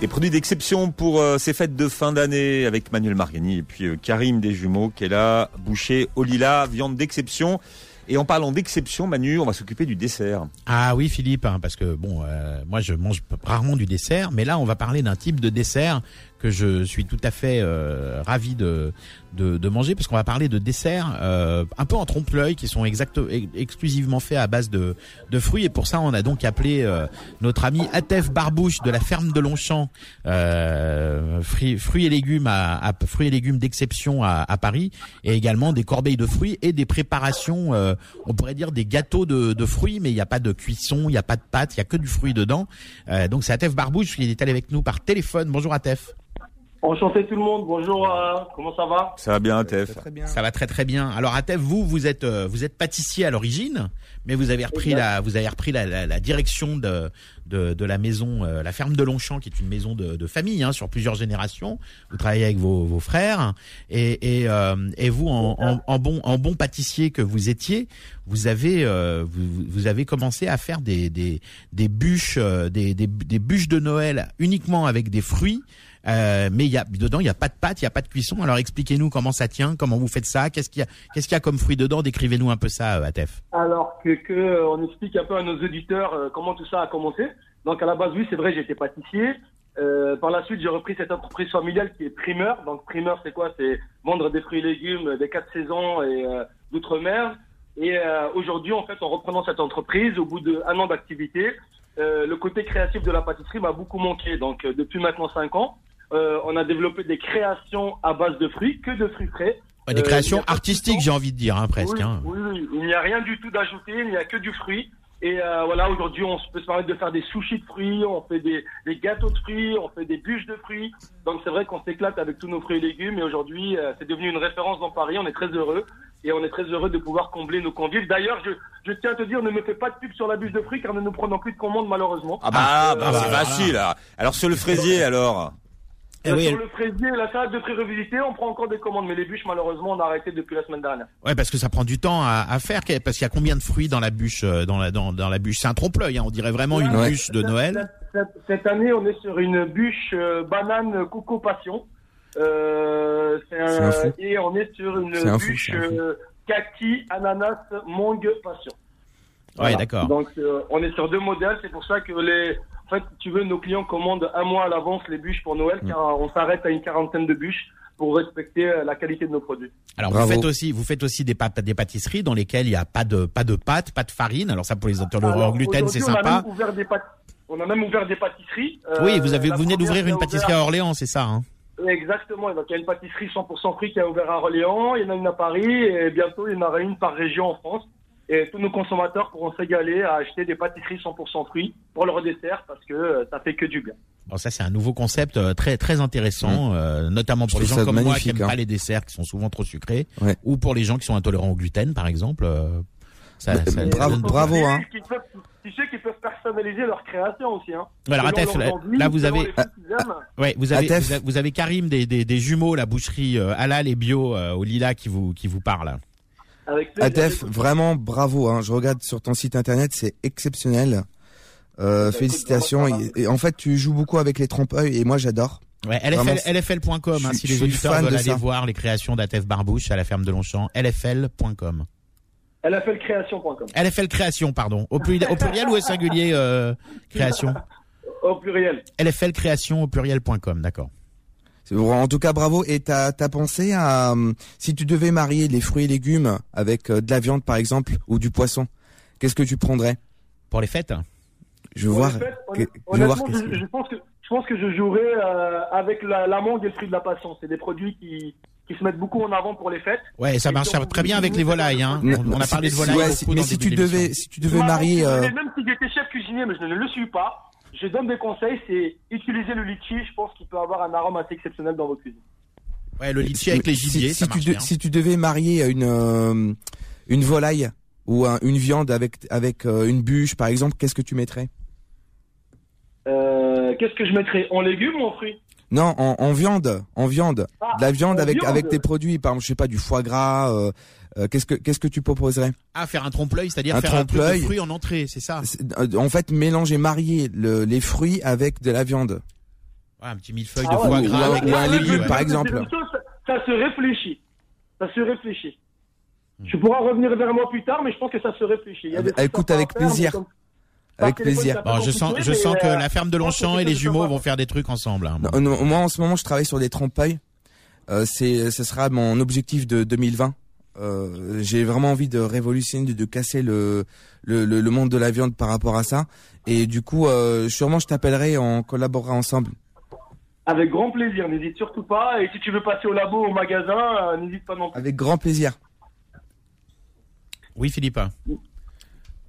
Des produits d'exception pour euh, ces fêtes de fin d'année avec Manuel Margani et puis euh, Karim des jumeaux qui est là, boucher au lilas, viande d'exception. Et en parlant d'exception, Manu, on va s'occuper du dessert. Ah oui, Philippe, hein, parce que bon, euh, moi je mange rarement du dessert, mais là on va parler d'un type de dessert que je suis tout à fait euh, ravi de, de de manger, parce qu'on va parler de desserts euh, un peu en trompe-l'œil qui sont exact, ex- exclusivement faits à base de de fruits, et pour ça on a donc appelé euh, notre ami Atef Barbouche de la ferme de Longchamp, euh, fruits, fruits et légumes à, à- fruits et légumes d'exception à, à Paris, et également des corbeilles de fruits et des préparations, euh, on pourrait dire des gâteaux de, de fruits, mais il n'y a pas de cuisson, il n'y a pas de pâte, il y a que du fruit dedans. Euh, donc c'est Atef Barbouche qui est allé avec nous par téléphone. Bonjour Atef. Enchanté tout le monde, bonjour, euh, comment ça va Ça va bien, Tef Très bien. Ça va très très bien. Alors Atef, vous vous êtes euh, vous êtes pâtissier à l'origine, mais vous avez repris la vous avez repris la, la, la direction de, de de la maison euh, la ferme de Longchamp qui est une maison de, de famille hein, sur plusieurs générations. Vous travaillez avec vos, vos frères et et, euh, et vous en, en, en bon en bon pâtissier que vous étiez, vous avez euh, vous, vous avez commencé à faire des des des bûches euh, des, des des bûches de Noël uniquement avec des fruits. Euh, mais il y a dedans, il y a pas de pâte, il y a pas de cuisson. Alors expliquez-nous comment ça tient, comment vous faites ça, qu'est-ce qu'il y a, qu'est-ce qu'il y a comme fruits dedans? Décrivez-nous un peu ça, euh, Atef. Alors que, que on explique un peu à nos auditeurs euh, comment tout ça a commencé. Donc à la base, oui, c'est vrai, j'étais pâtissier. Euh, par la suite, j'ai repris cette entreprise familiale qui est primeur. Donc primeur, c'est quoi? C'est vendre des fruits et légumes des quatre saisons et euh, d'outre-mer. Et euh, aujourd'hui, en fait, en reprenant cette entreprise, au bout d'un an d'activité, le côté créatif de la pâtisserie m'a beaucoup manqué. Donc depuis maintenant cinq ans, euh, on a développé des créations à base de fruits, que de fruits frais. Ouais, des Euh, créations de artistiques, j'ai envie de dire, hein, presque. Oui, hein. oui, oui. il n'y a rien du tout d'ajouté, il n'y a que du fruit. Et euh, voilà, aujourd'hui, on peut se permettre de faire des sushis de fruits, on fait des, des gâteaux de fruits, on fait des bûches de fruits. Donc c'est vrai qu'on s'éclate avec tous nos fruits et légumes. Et aujourd'hui, euh, c'est devenu une référence dans Paris. On est très heureux. Et on est très heureux de pouvoir combler nos convives. D'ailleurs, je, je tiens à te dire, ne me fais pas de pub sur la bûche de fruits car nous ne prenons plus de commandes malheureusement. Ah bah, bah, bah, c'est voilà. facile. Alors sur le fraisier, alors Eh oui, sur elle- le fraisier, la salade de fruits revisité, on prend encore des commandes. Mais les bûches, malheureusement, on a arrêté depuis la semaine dernière. ouais, parce que ça prend du temps à, à faire, parce qu'il y a combien de fruits dans la bûche, euh, dans la dans, dans la bûche? C'est un trompe-l'œil, hein, on dirait vraiment une Ouais. bûche de Noël. Cette, cette- cette année, on est sur une bûche euh, banane coco passion. Euh, c'est un, un fou. et on est sur une bûche un euh, kaki ananas mangue passion. Ouais, d'accord. Donc euh, on est sur deux modèles. C'est pour ça que les, en fait, si tu veux, nos clients commandent un mois à l'avance les bûches pour Noël, Mm. car on s'arrête à une quarantaine de bûches pour respecter euh, la qualité de nos produits. Alors Bravo. vous faites aussi, vous faites aussi des pâtes, des pâtisseries dans lesquelles il y a pas de pas de pâte, pas de farine. Alors ça pour les intolérants au Alors, gluten, c'est aujourd'hui, on a sympa. même ouvert des pâtes- On a même ouvert des pâtisseries. Oui, Euh, vous avez la vous venez d'ouvrir une pâtisserie à Orléans, c'est ça hein Exactement. Donc, il y a une pâtisserie 100% fruits qui a ouvert à Orléans, il y en a une à Paris, et bientôt, il y en aura une par région en France. Et tous nos consommateurs pourront s'égaler à acheter des pâtisseries 100% fruits pour leur dessert parce que euh, ça fait que du bien. Bon, ça c'est un nouveau concept euh, très très intéressant, euh, notamment pour Je les gens comme moi qui magnifique, aiment hein. pas les desserts qui sont souvent trop sucrés, Ouais. ou pour les gens qui sont intolérants au gluten, par exemple. euh, ça, Bah, ça- bravo, ça- bravo, hein. Qui peuvent, tu sais qu'ils peuvent personnaliser leur création aussi. Hein. Alors, Atef, là- vous avez-. Ouais, vous avez, Atef. vous avez vous avez Karim des, des, des jumeaux, la boucherie euh, halal et bio euh, au Lila qui vous qui vous parle. Avec plaisir. Adef, vraiment bravo. Hein. Je regarde sur ton site internet, c'est exceptionnel. Euh, écoute, félicitations. Et, et en fait, tu joues beaucoup avec les trompe-œil et moi j'adore. Ouais, LFL, LFL.com, hein, je si suis- les auditeurs veulent de aller ça. voir les créations d'Atef Barbouche à la ferme de Longchamp, LFL.com. Elle a fait le création.com. LFL Création, pardon. Au, pluriel, au pluriel ou au singulier euh, Création? Au pluriel. LFL création au pluriel.com, d'accord. En tout cas, bravo. Et t'as as pensé à euh, si tu devais marier les fruits et légumes avec euh, de la viande, par exemple, ou du poisson, qu'est-ce que tu prendrais? Pour les fêtes? Je veux voir. je veux voir honnêtement, qu'est-ce je, que- je pense que je pense que je jouerai euh, avec la, la mangue et le fruit de la passion. C'est des produits qui qui se mettent beaucoup en avant pour les fêtes. Ouais, ça marche donc, très bien avec les volailles. Hein. On, on a parlé de volailles ouais, beaucoup si- dans mais si tu devais, si tu devais marier, euh, Même si j'étais chef cuisinier, mais je ne le suis pas, je donne des conseils, c'est utiliser le litchi. Je pense qu'il peut avoir un arôme assez exceptionnel dans votre cuisine. Ouais, le litchi avec les si- gibiers, si, ça tu marche de- bien. si tu devais marier une euh, une volaille ou un- une viande avec avec euh, une bûche, par exemple, qu'est-ce que tu mettrais? Euh, Qu'est-ce que je mettrais? En légumes ou en fruits? Non, en, en viande, en viande, Ah, de la viande avec viande. avec tes produits, par exemple, je sais pas, du foie gras. euh, euh, qu'est-ce que qu'est-ce que tu proposerais? Ah, faire un trompe-l'œil, c'est-à-dire Un faire un truc de trompe-l'œil. fruits en entrée, c'est ça? C'est- euh, En fait, mélanger, marier le- les fruits avec de la viande. Ouais, Un petit millefeuille Ah de ouais, foie gras avec ou des un légume, ouais. par exemple. Ça, ça se réfléchit. Ça se réfléchit. Hmm. Tu pourras revenir vers moi plus tard, mais je pense que ça se réfléchit. Il y a des Ah, écoute, trucs à avec plaisir. Avec plaisir. Bon, je sens, je que euh, la ferme de Longchamp et les jumeaux vont faire. des trucs ensemble. hein. Non, non, moi, en ce moment, je travaille sur des trompe-l'œil. Euh, c'est, ce sera mon objectif de 2020. Euh, j'ai vraiment envie de révolutionner, de, de casser le, le, le, le monde de la viande par rapport à ça. Et du coup, euh, sûrement, je t'appellerai, on collaborera ensemble. Avec grand plaisir, n'hésite surtout pas. Et si tu veux passer au labo, au magasin, euh, n'hésite pas non plus. Avec grand plaisir. Oui, Philippe.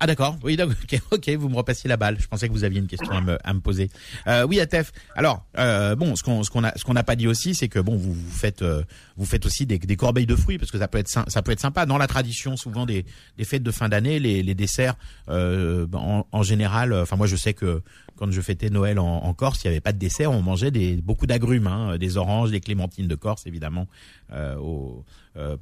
Ah d'accord, oui, d'accord, ok, vous me repassiez la balle. Je pensais que vous aviez une question à me, à me poser. Euh, oui, Atef. Alors, euh, bon, ce qu'on ce a ce qu'on n'a pas dit aussi, c'est que bon, vous, vous faites euh, vous faites aussi des, des corbeilles de fruits parce que ça peut être ça peut être sympa dans la tradition souvent des, des fêtes de fin d'année, les, les desserts euh, en, en général. euh, Enfin, moi, je sais que quand je fêtais Noël en, Corse, il n'y avait pas de dessert, on mangeait des beaucoup d'agrumes, hein, des oranges, des clémentines de Corse, évidemment, euh, au,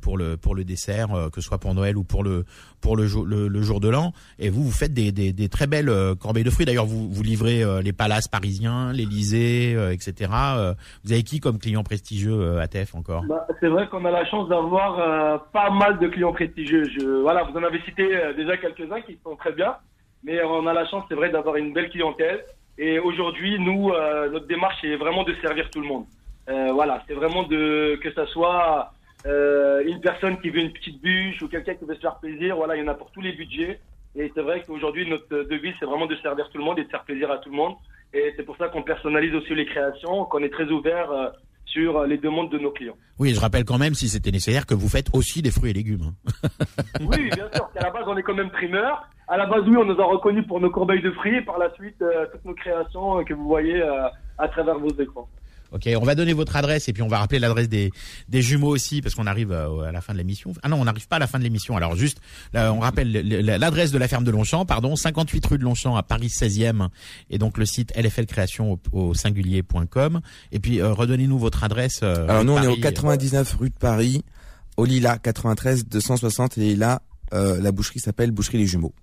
pour le pour le dessert, euh, que ce soit pour Noël ou pour le pour le jour le, jour de l'an. Et vous vous faites des des, très belles euh, corbeilles de fruits. D'ailleurs, vous vous livrez euh, les palaces parisiens, l'Élysée, euh, etc. Euh, vous avez qui comme client prestigieux euh, à TEF encore? Bah, c'est vrai qu'on a la chance d'avoir euh, pas mal de clients prestigieux. Voilà, vous en avez cité euh, déjà quelques-uns qui sont très bien, mais on a la chance, c'est vrai, d'avoir une belle clientèle. Et aujourd'hui, nous, euh, notre démarche est vraiment de servir tout le monde. Euh, voilà, c'est vraiment de que ça soit euh, une personne qui veut une petite bûche ou quelqu'un qui veut se faire plaisir. Voilà, il y en a pour tous les budgets. Et c'est vrai qu'aujourd'hui, notre devise, c'est vraiment de servir tout le monde et de faire plaisir à tout le monde. Et c'est pour ça qu'on personnalise aussi les créations, qu'on est très ouvert euh, sur les demandes de nos clients. Oui, je rappelle quand même, si c'était nécessaire, que vous faites aussi des fruits et légumes. hein. Oui, bien sûr. qu'à la base, on est quand même primeur. À la base, oui, on nous a reconnus pour nos corbeilles de fruits et par la suite, euh, toutes nos créations que vous voyez euh, à travers vos écrans. Ok, on va donner votre adresse et puis on va rappeler l'adresse des, des jumeaux aussi parce qu'on arrive euh, à la fin de l'émission. Ah non, on n'arrive pas à la fin de l'émission. Alors juste, là, on rappelle le- le- l'adresse de la ferme de Longchamp, pardon, 58 rue de Longchamp à Paris 16e et donc le site lflcréation au, au singulier.com. Et puis euh, redonnez-nous votre adresse. euh, Alors nous, on est au Paris. 99 rue de Paris, au Lila 93 260 et là, euh, la boucherie s'appelle Boucherie les Jumeaux.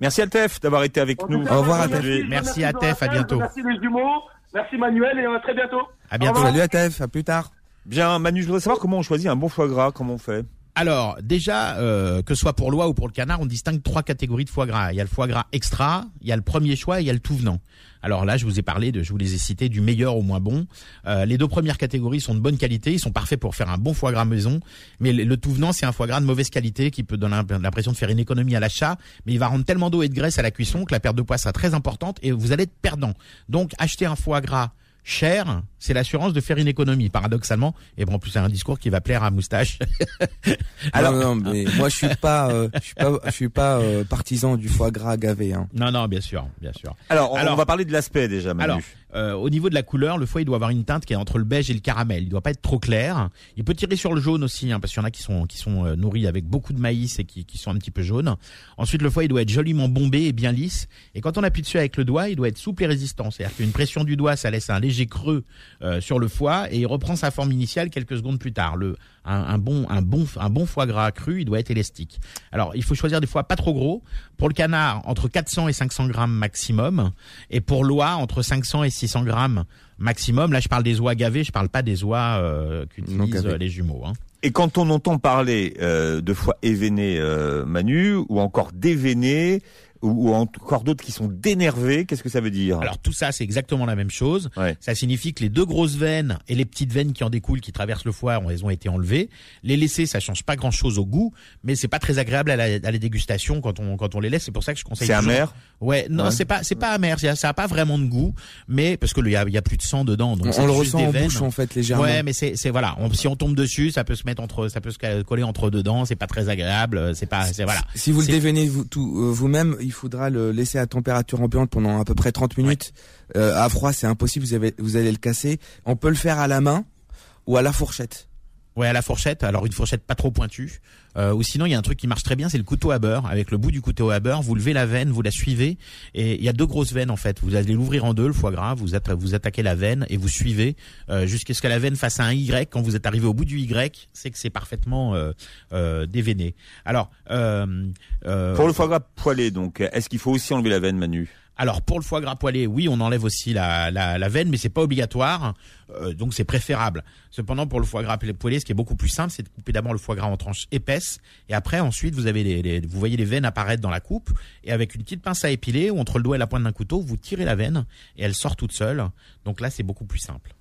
Merci Altef d'avoir été avec nous. Au revoir, merci, Atef. merci, Atef, à bientôt. Merci les jumeaux, merci Manuel et à très bientôt. À bientôt. Salut à Tef, à plus tard. Bien, Manu, je voudrais savoir comment on choisit un bon foie gras, comment on fait? Alors déjà, euh, que ce soit pour l'oie ou pour le canard, on distingue trois catégories de foie gras. Il y a le foie gras extra, il y a le premier choix et il y a le tout venant. Alors là, je vous ai parlé de, je vous les ai cités du meilleur au moins bon. Euh, les deux premières catégories sont de bonne qualité, ils sont parfaits pour faire un bon foie gras maison. Mais le, le tout venant, c'est un foie gras de mauvaise qualité qui peut donner l'impression de faire une économie à l'achat, mais il va rendre tellement d'eau et de graisse à la cuisson que la perte de poids sera très importante et vous allez être perdant. Donc acheter un foie gras cher, c'est l'assurance de faire une économie, paradoxalement. Et bon, en plus, c'est un discours qui va plaire à Moustache. Alors non, non, mais moi je suis pas, euh, je suis pas, je suis pas euh, partisan du foie gras gavé. Hein. Non, non, bien sûr, bien sûr. Alors, on, Alors- on va parler de l'aspect déjà, Manu. Alors, euh, au niveau de la couleur, le foie il doit avoir une teinte qui est entre le beige et le caramel. Il doit pas être trop clair. Il peut tirer sur le jaune aussi, hein, parce qu'il y en a qui sont qui sont euh, nourris avec beaucoup de maïs et qui, qui sont un petit peu jaunes. Ensuite, le foie il doit être joliment bombé et bien lisse. Et quand on appuie dessus avec le doigt, il doit être souple et résistant. C'est-à-dire qu'une pression du doigt, ça laisse un léger creux euh, sur le foie et il reprend sa forme initiale quelques secondes plus tard. Le un, un bon un bon un bon foie gras cru, il doit être élastique. Alors, il faut choisir des foies pas trop gros. Pour le canard, entre 400 et 500 grammes maximum, et pour l'oie, entre 500 et 600 grammes maximum. Là, je parle des oies gavées, je parle pas des oies euh, qu'utilisent euh, les jumeaux. Hein. Et quand on entend parler euh, de foie événé, euh, Manu, ou encore dévéné, ou, ou encore d'autres qui sont dénervés. Qu'est-ce que ça veut dire? Alors tout ça, c'est exactement la même chose. Ouais. Ça signifie que les deux grosses veines et les petites veines qui en découlent, qui traversent le foie, elles ont été enlevées. Les laisser, ça change pas grand-chose au goût, mais c'est pas très agréable à la, à la dégustation quand on quand on les laisse. C'est pour ça que je conseille. C'est amer? Ouais, non, Ouais. c'est pas c'est pas amer. Ça ça a pas vraiment de goût, mais parce que il y a, il y a plus de sang dedans, donc On, le ressent en veines. bouche en fait légèrement. Ouais, mais c'est c'est voilà. On- si on tombe dessus, ça peut se mettre entre, ça peut se coller entre deux dents. C'est pas très agréable. C'est pas, c'est voilà. Si vous le dévenez vous, tout, euh, vous-même, il faudra le laisser à température ambiante pendant à peu près 30 minutes. Euh, à froid, c'est impossible, vous allez le casser. On peut le faire à la main ou à la fourchette. Ouais, à la fourchette. Alors une fourchette pas trop pointue. Euh, ou sinon, il y a un truc qui marche très bien, c'est le couteau à beurre. Avec le bout du couteau à beurre, vous levez la veine, vous la suivez, et il y a deux grosses veines en fait. Vous allez l'ouvrir en deux, le foie gras. Vous vous attaquez la veine et vous suivez euh, jusqu'à ce que la veine fasse un Y. Quand vous êtes arrivé au bout du Y, c'est que c'est parfaitement euh, euh. Alors, euh, euh, Pour le foie gras poêlé, donc, est-ce qu'il faut aussi enlever la veine, Manu? Alors pour le foie gras poêlé, oui, on enlève aussi la, la, la veine, mais c'est pas obligatoire, euh, donc c'est préférable. Cependant, pour le foie gras poêlé, ce qui est beaucoup plus simple, c'est de couper d'abord le foie gras en tranches épaisses, et après, ensuite, vous avez les, les- vous voyez les veines apparaître dans la coupe, et avec une petite pince à épiler ou entre le doigt et la pointe d'un couteau, vous tirez la veine et elle sort toute seule. Donc là, c'est beaucoup plus simple.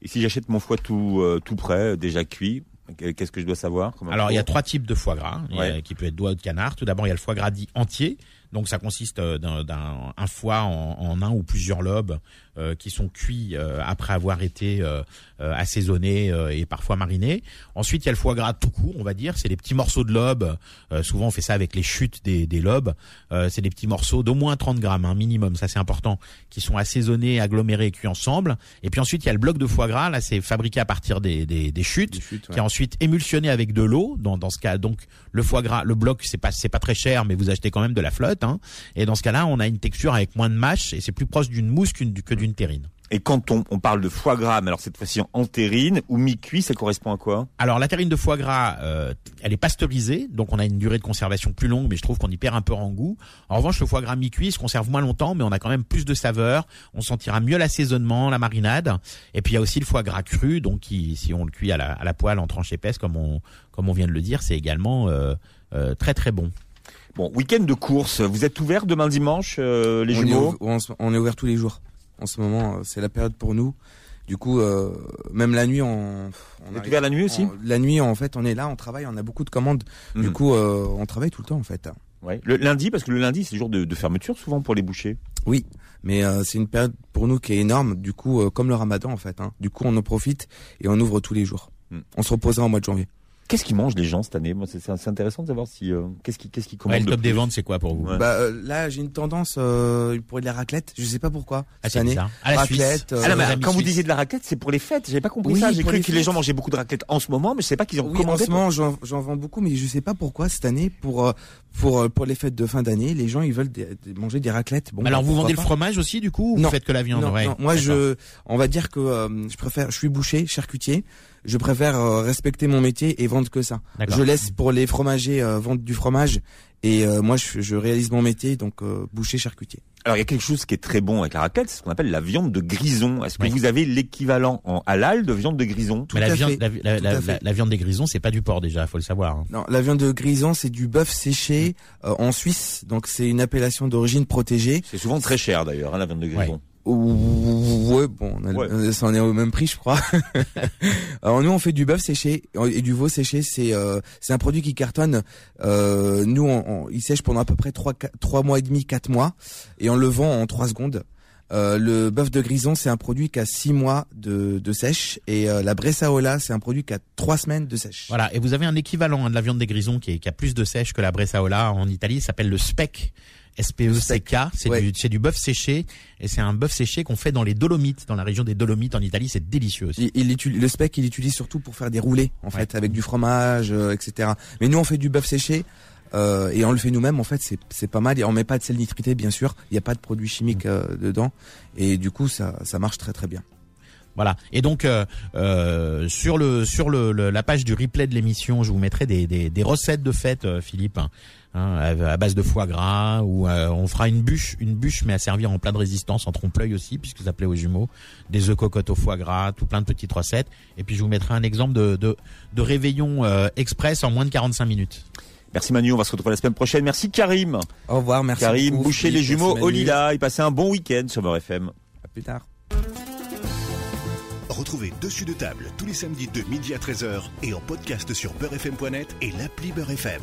Et si j'achète mon foie tout, euh, tout prêt, déjà cuit, qu'est-ce que je dois savoir Alors, il y a trois types de foie gras, a- qui peut être doigt de canard. Tout d'abord, il y a le foie gras dit entier. Donc, ça consiste euh, d'un d'un- un foie en, en un ou plusieurs lobes euh, qui sont cuits euh, après avoir été euh, euh, assaisonnés euh, et parfois marinés. Ensuite, il y a le foie gras tout court, on va dire. C'est des petits morceaux de lobes. Euh, souvent, on fait ça avec les chutes des, des lobes. Euh, c'est des petits morceaux d'au moins 30 grammes, un minimum, ça c'est important, qui sont assaisonnés, agglomérés et cuits ensemble. Et puis ensuite, il y a le bloc de foie gras. Là, c'est fabriqué à partir des, des, des chutes Des chutes, ouais. qui est ensuite émulsionné avec de l'eau. Dans, dans ce cas, donc le foie gras, le bloc, c'est pas c'est pas très cher, mais vous achetez quand même de la flotte. Hein. Et dans ce cas-là, on a une texture avec moins de mâche et c'est plus proche d'une mousse qu'une que d'une terrine. Et quand on, on parle de foie gras, mais alors cette fois-ci en terrine ou mi-cuit, ça correspond à quoi? Alors la terrine de foie gras, euh, elle est pasteurisée, donc on a une durée de conservation plus longue, mais je trouve qu'on y perd un peu en goût. En revanche, le foie gras mi-cuit se conserve moins longtemps, mais on a quand même plus de saveur. On sentira mieux l'assaisonnement, la marinade. Et puis il y a aussi le foie gras cru, donc qui, si on le cuit à la, à la poêle en tranches épaisses, comme on comme on vient de le dire, c'est également euh, euh, très très bon. Bon, week-end de course, vous êtes ouvert demain dimanche, euh, les on, est jumeaux ouv- on, est ouvert tous les jours. En ce moment, euh, c'est la période pour nous. Du coup, euh, même la nuit, on, arrive- ouvert la nuit aussi on- La nuit, en fait, on est là, on travaille, on a beaucoup de commandes. Du Mhm. coup, euh, on travaille tout le temps, en fait. Ouais. Le lundi, parce que le lundi, c'est le jour de, de fermeture souvent pour les bouchers. Oui, mais euh, c'est une période pour nous qui est énorme. Du coup, comme le Ramadan, en fait. hein. Du coup, on en profite et on ouvre tous les jours. Hmm. On se reposera en mois de janvier. Qu'est-ce qu'ils mangent les gens cette année? Moi, c'est intéressant de savoir si euh, qu'est-ce qui qu'est-ce qui commande Ouais, le le top des ventes, c'est quoi pour vous? Ouais. Bah euh, là, j'ai une tendance euh, pour de la raclette. Je sais pas pourquoi. Ah, cette c'est année. À la Suisse. Raclette, euh, Ah non, mais amis quand vous disiez de la raclette, c'est pour les fêtes. J'avais pas compris Oui, ça. J'ai cru les que les gens mangeaient beaucoup de raclette en ce moment, mais je sais pas qu'ils ont Oui, en commandé. ce moment, j'en j'en vends beaucoup, mais je sais pas pourquoi cette année, pour euh, pour euh, pour les fêtes de fin d'année, les gens ils veulent des- des- manger des raclettes. Bon, Mais alors bah, vous vendez le fromage aussi du coup ou Non. vous faites que la viande? Non, ouais. non, moi D'accord. je, on va dire que euh, je préfère, je suis boucher, charcutier. Je préfère euh, respecter mon métier et vendre que ça. D'accord. Je laisse pour les fromagers euh, vendre du fromage et euh, moi je, je réalise mon métier donc euh, boucher, charcutier. Alors il y a quelque chose qui est très bon avec la raclette, c'est ce qu'on appelle la viande de grison. Est-ce que Oui. vous avez l'équivalent en halal de viande de grison? Tout Mais la à viande, fait. la, la- Tout la- à fait. la- la viande des grisons, c'est pas du porc déjà, faut le savoir. hein. Non, la viande de grison c'est du bœuf séché euh, en Suisse, donc c'est une appellation d'origine protégée. C'est souvent très cher d'ailleurs, hein, la viande de grison. Ouais, bon, on a, Ouais. ça en est au même prix, je crois. Alors nous, on fait du bœuf séché et du veau séché. C'est euh, c'est un produit qui cartonne. Euh, nous, on, on- il sèche pendant à peu près trois trois mois et demi, quatre mois, et on le vend en trois secondes. Euh, le bœuf de grison, c'est un produit qui a six mois de, de sèche, et euh, la bressaola, c'est un produit qui a trois semaines de sèche. Voilà. Et vous avez un équivalent hein, de la viande des grisons qui, est- qui a plus de sèche que la bressaola en Italie. S'appelle le spec. S-P-E-C-K, c'est ouais. du, c'est du bœuf séché et c'est un bœuf séché qu'on fait dans les Dolomites, dans la région des Dolomites en Italie, c'est délicieux aussi. Il, il utilise- le spec, il l'utilise surtout pour faire des roulés, en fait, avec du fromage, euh, etc. Mais nous, on fait du bœuf séché. euh, et on le fait nous-mêmes en fait c'est c'est pas mal et on met pas de sel nitrité bien sûr il n'y a pas de produits chimiques euh, dedans et du coup ça ça marche très très bien Voilà. Et donc euh, euh, sur le sur le, le- la page du replay de l'émission, je vous mettrai des, des, des recettes de fête, euh, Philippe, hein, à, base de foie gras ou euh, on fera une bûche, une bûche mais à servir en plat de résistance en trompe-l'œil aussi puisque ça plaît aux jumeaux, des œufs cocottes au foie gras, tout plein de petites recettes. Et puis je vous mettrai un exemple de de, de réveillon euh, express en moins de 45 minutes. Merci Manu, on va se retrouver la semaine prochaine. Merci Karim. Au revoir, merci. Karim, beaucoup, boucher les jumeaux au. Lila. Et passez un bon week-end sur Beurre FM. À plus tard. Retrouvez Dessus de table tous les samedis de midi à 13h et en podcast sur beurrefm.net et l'appli Beurre FM.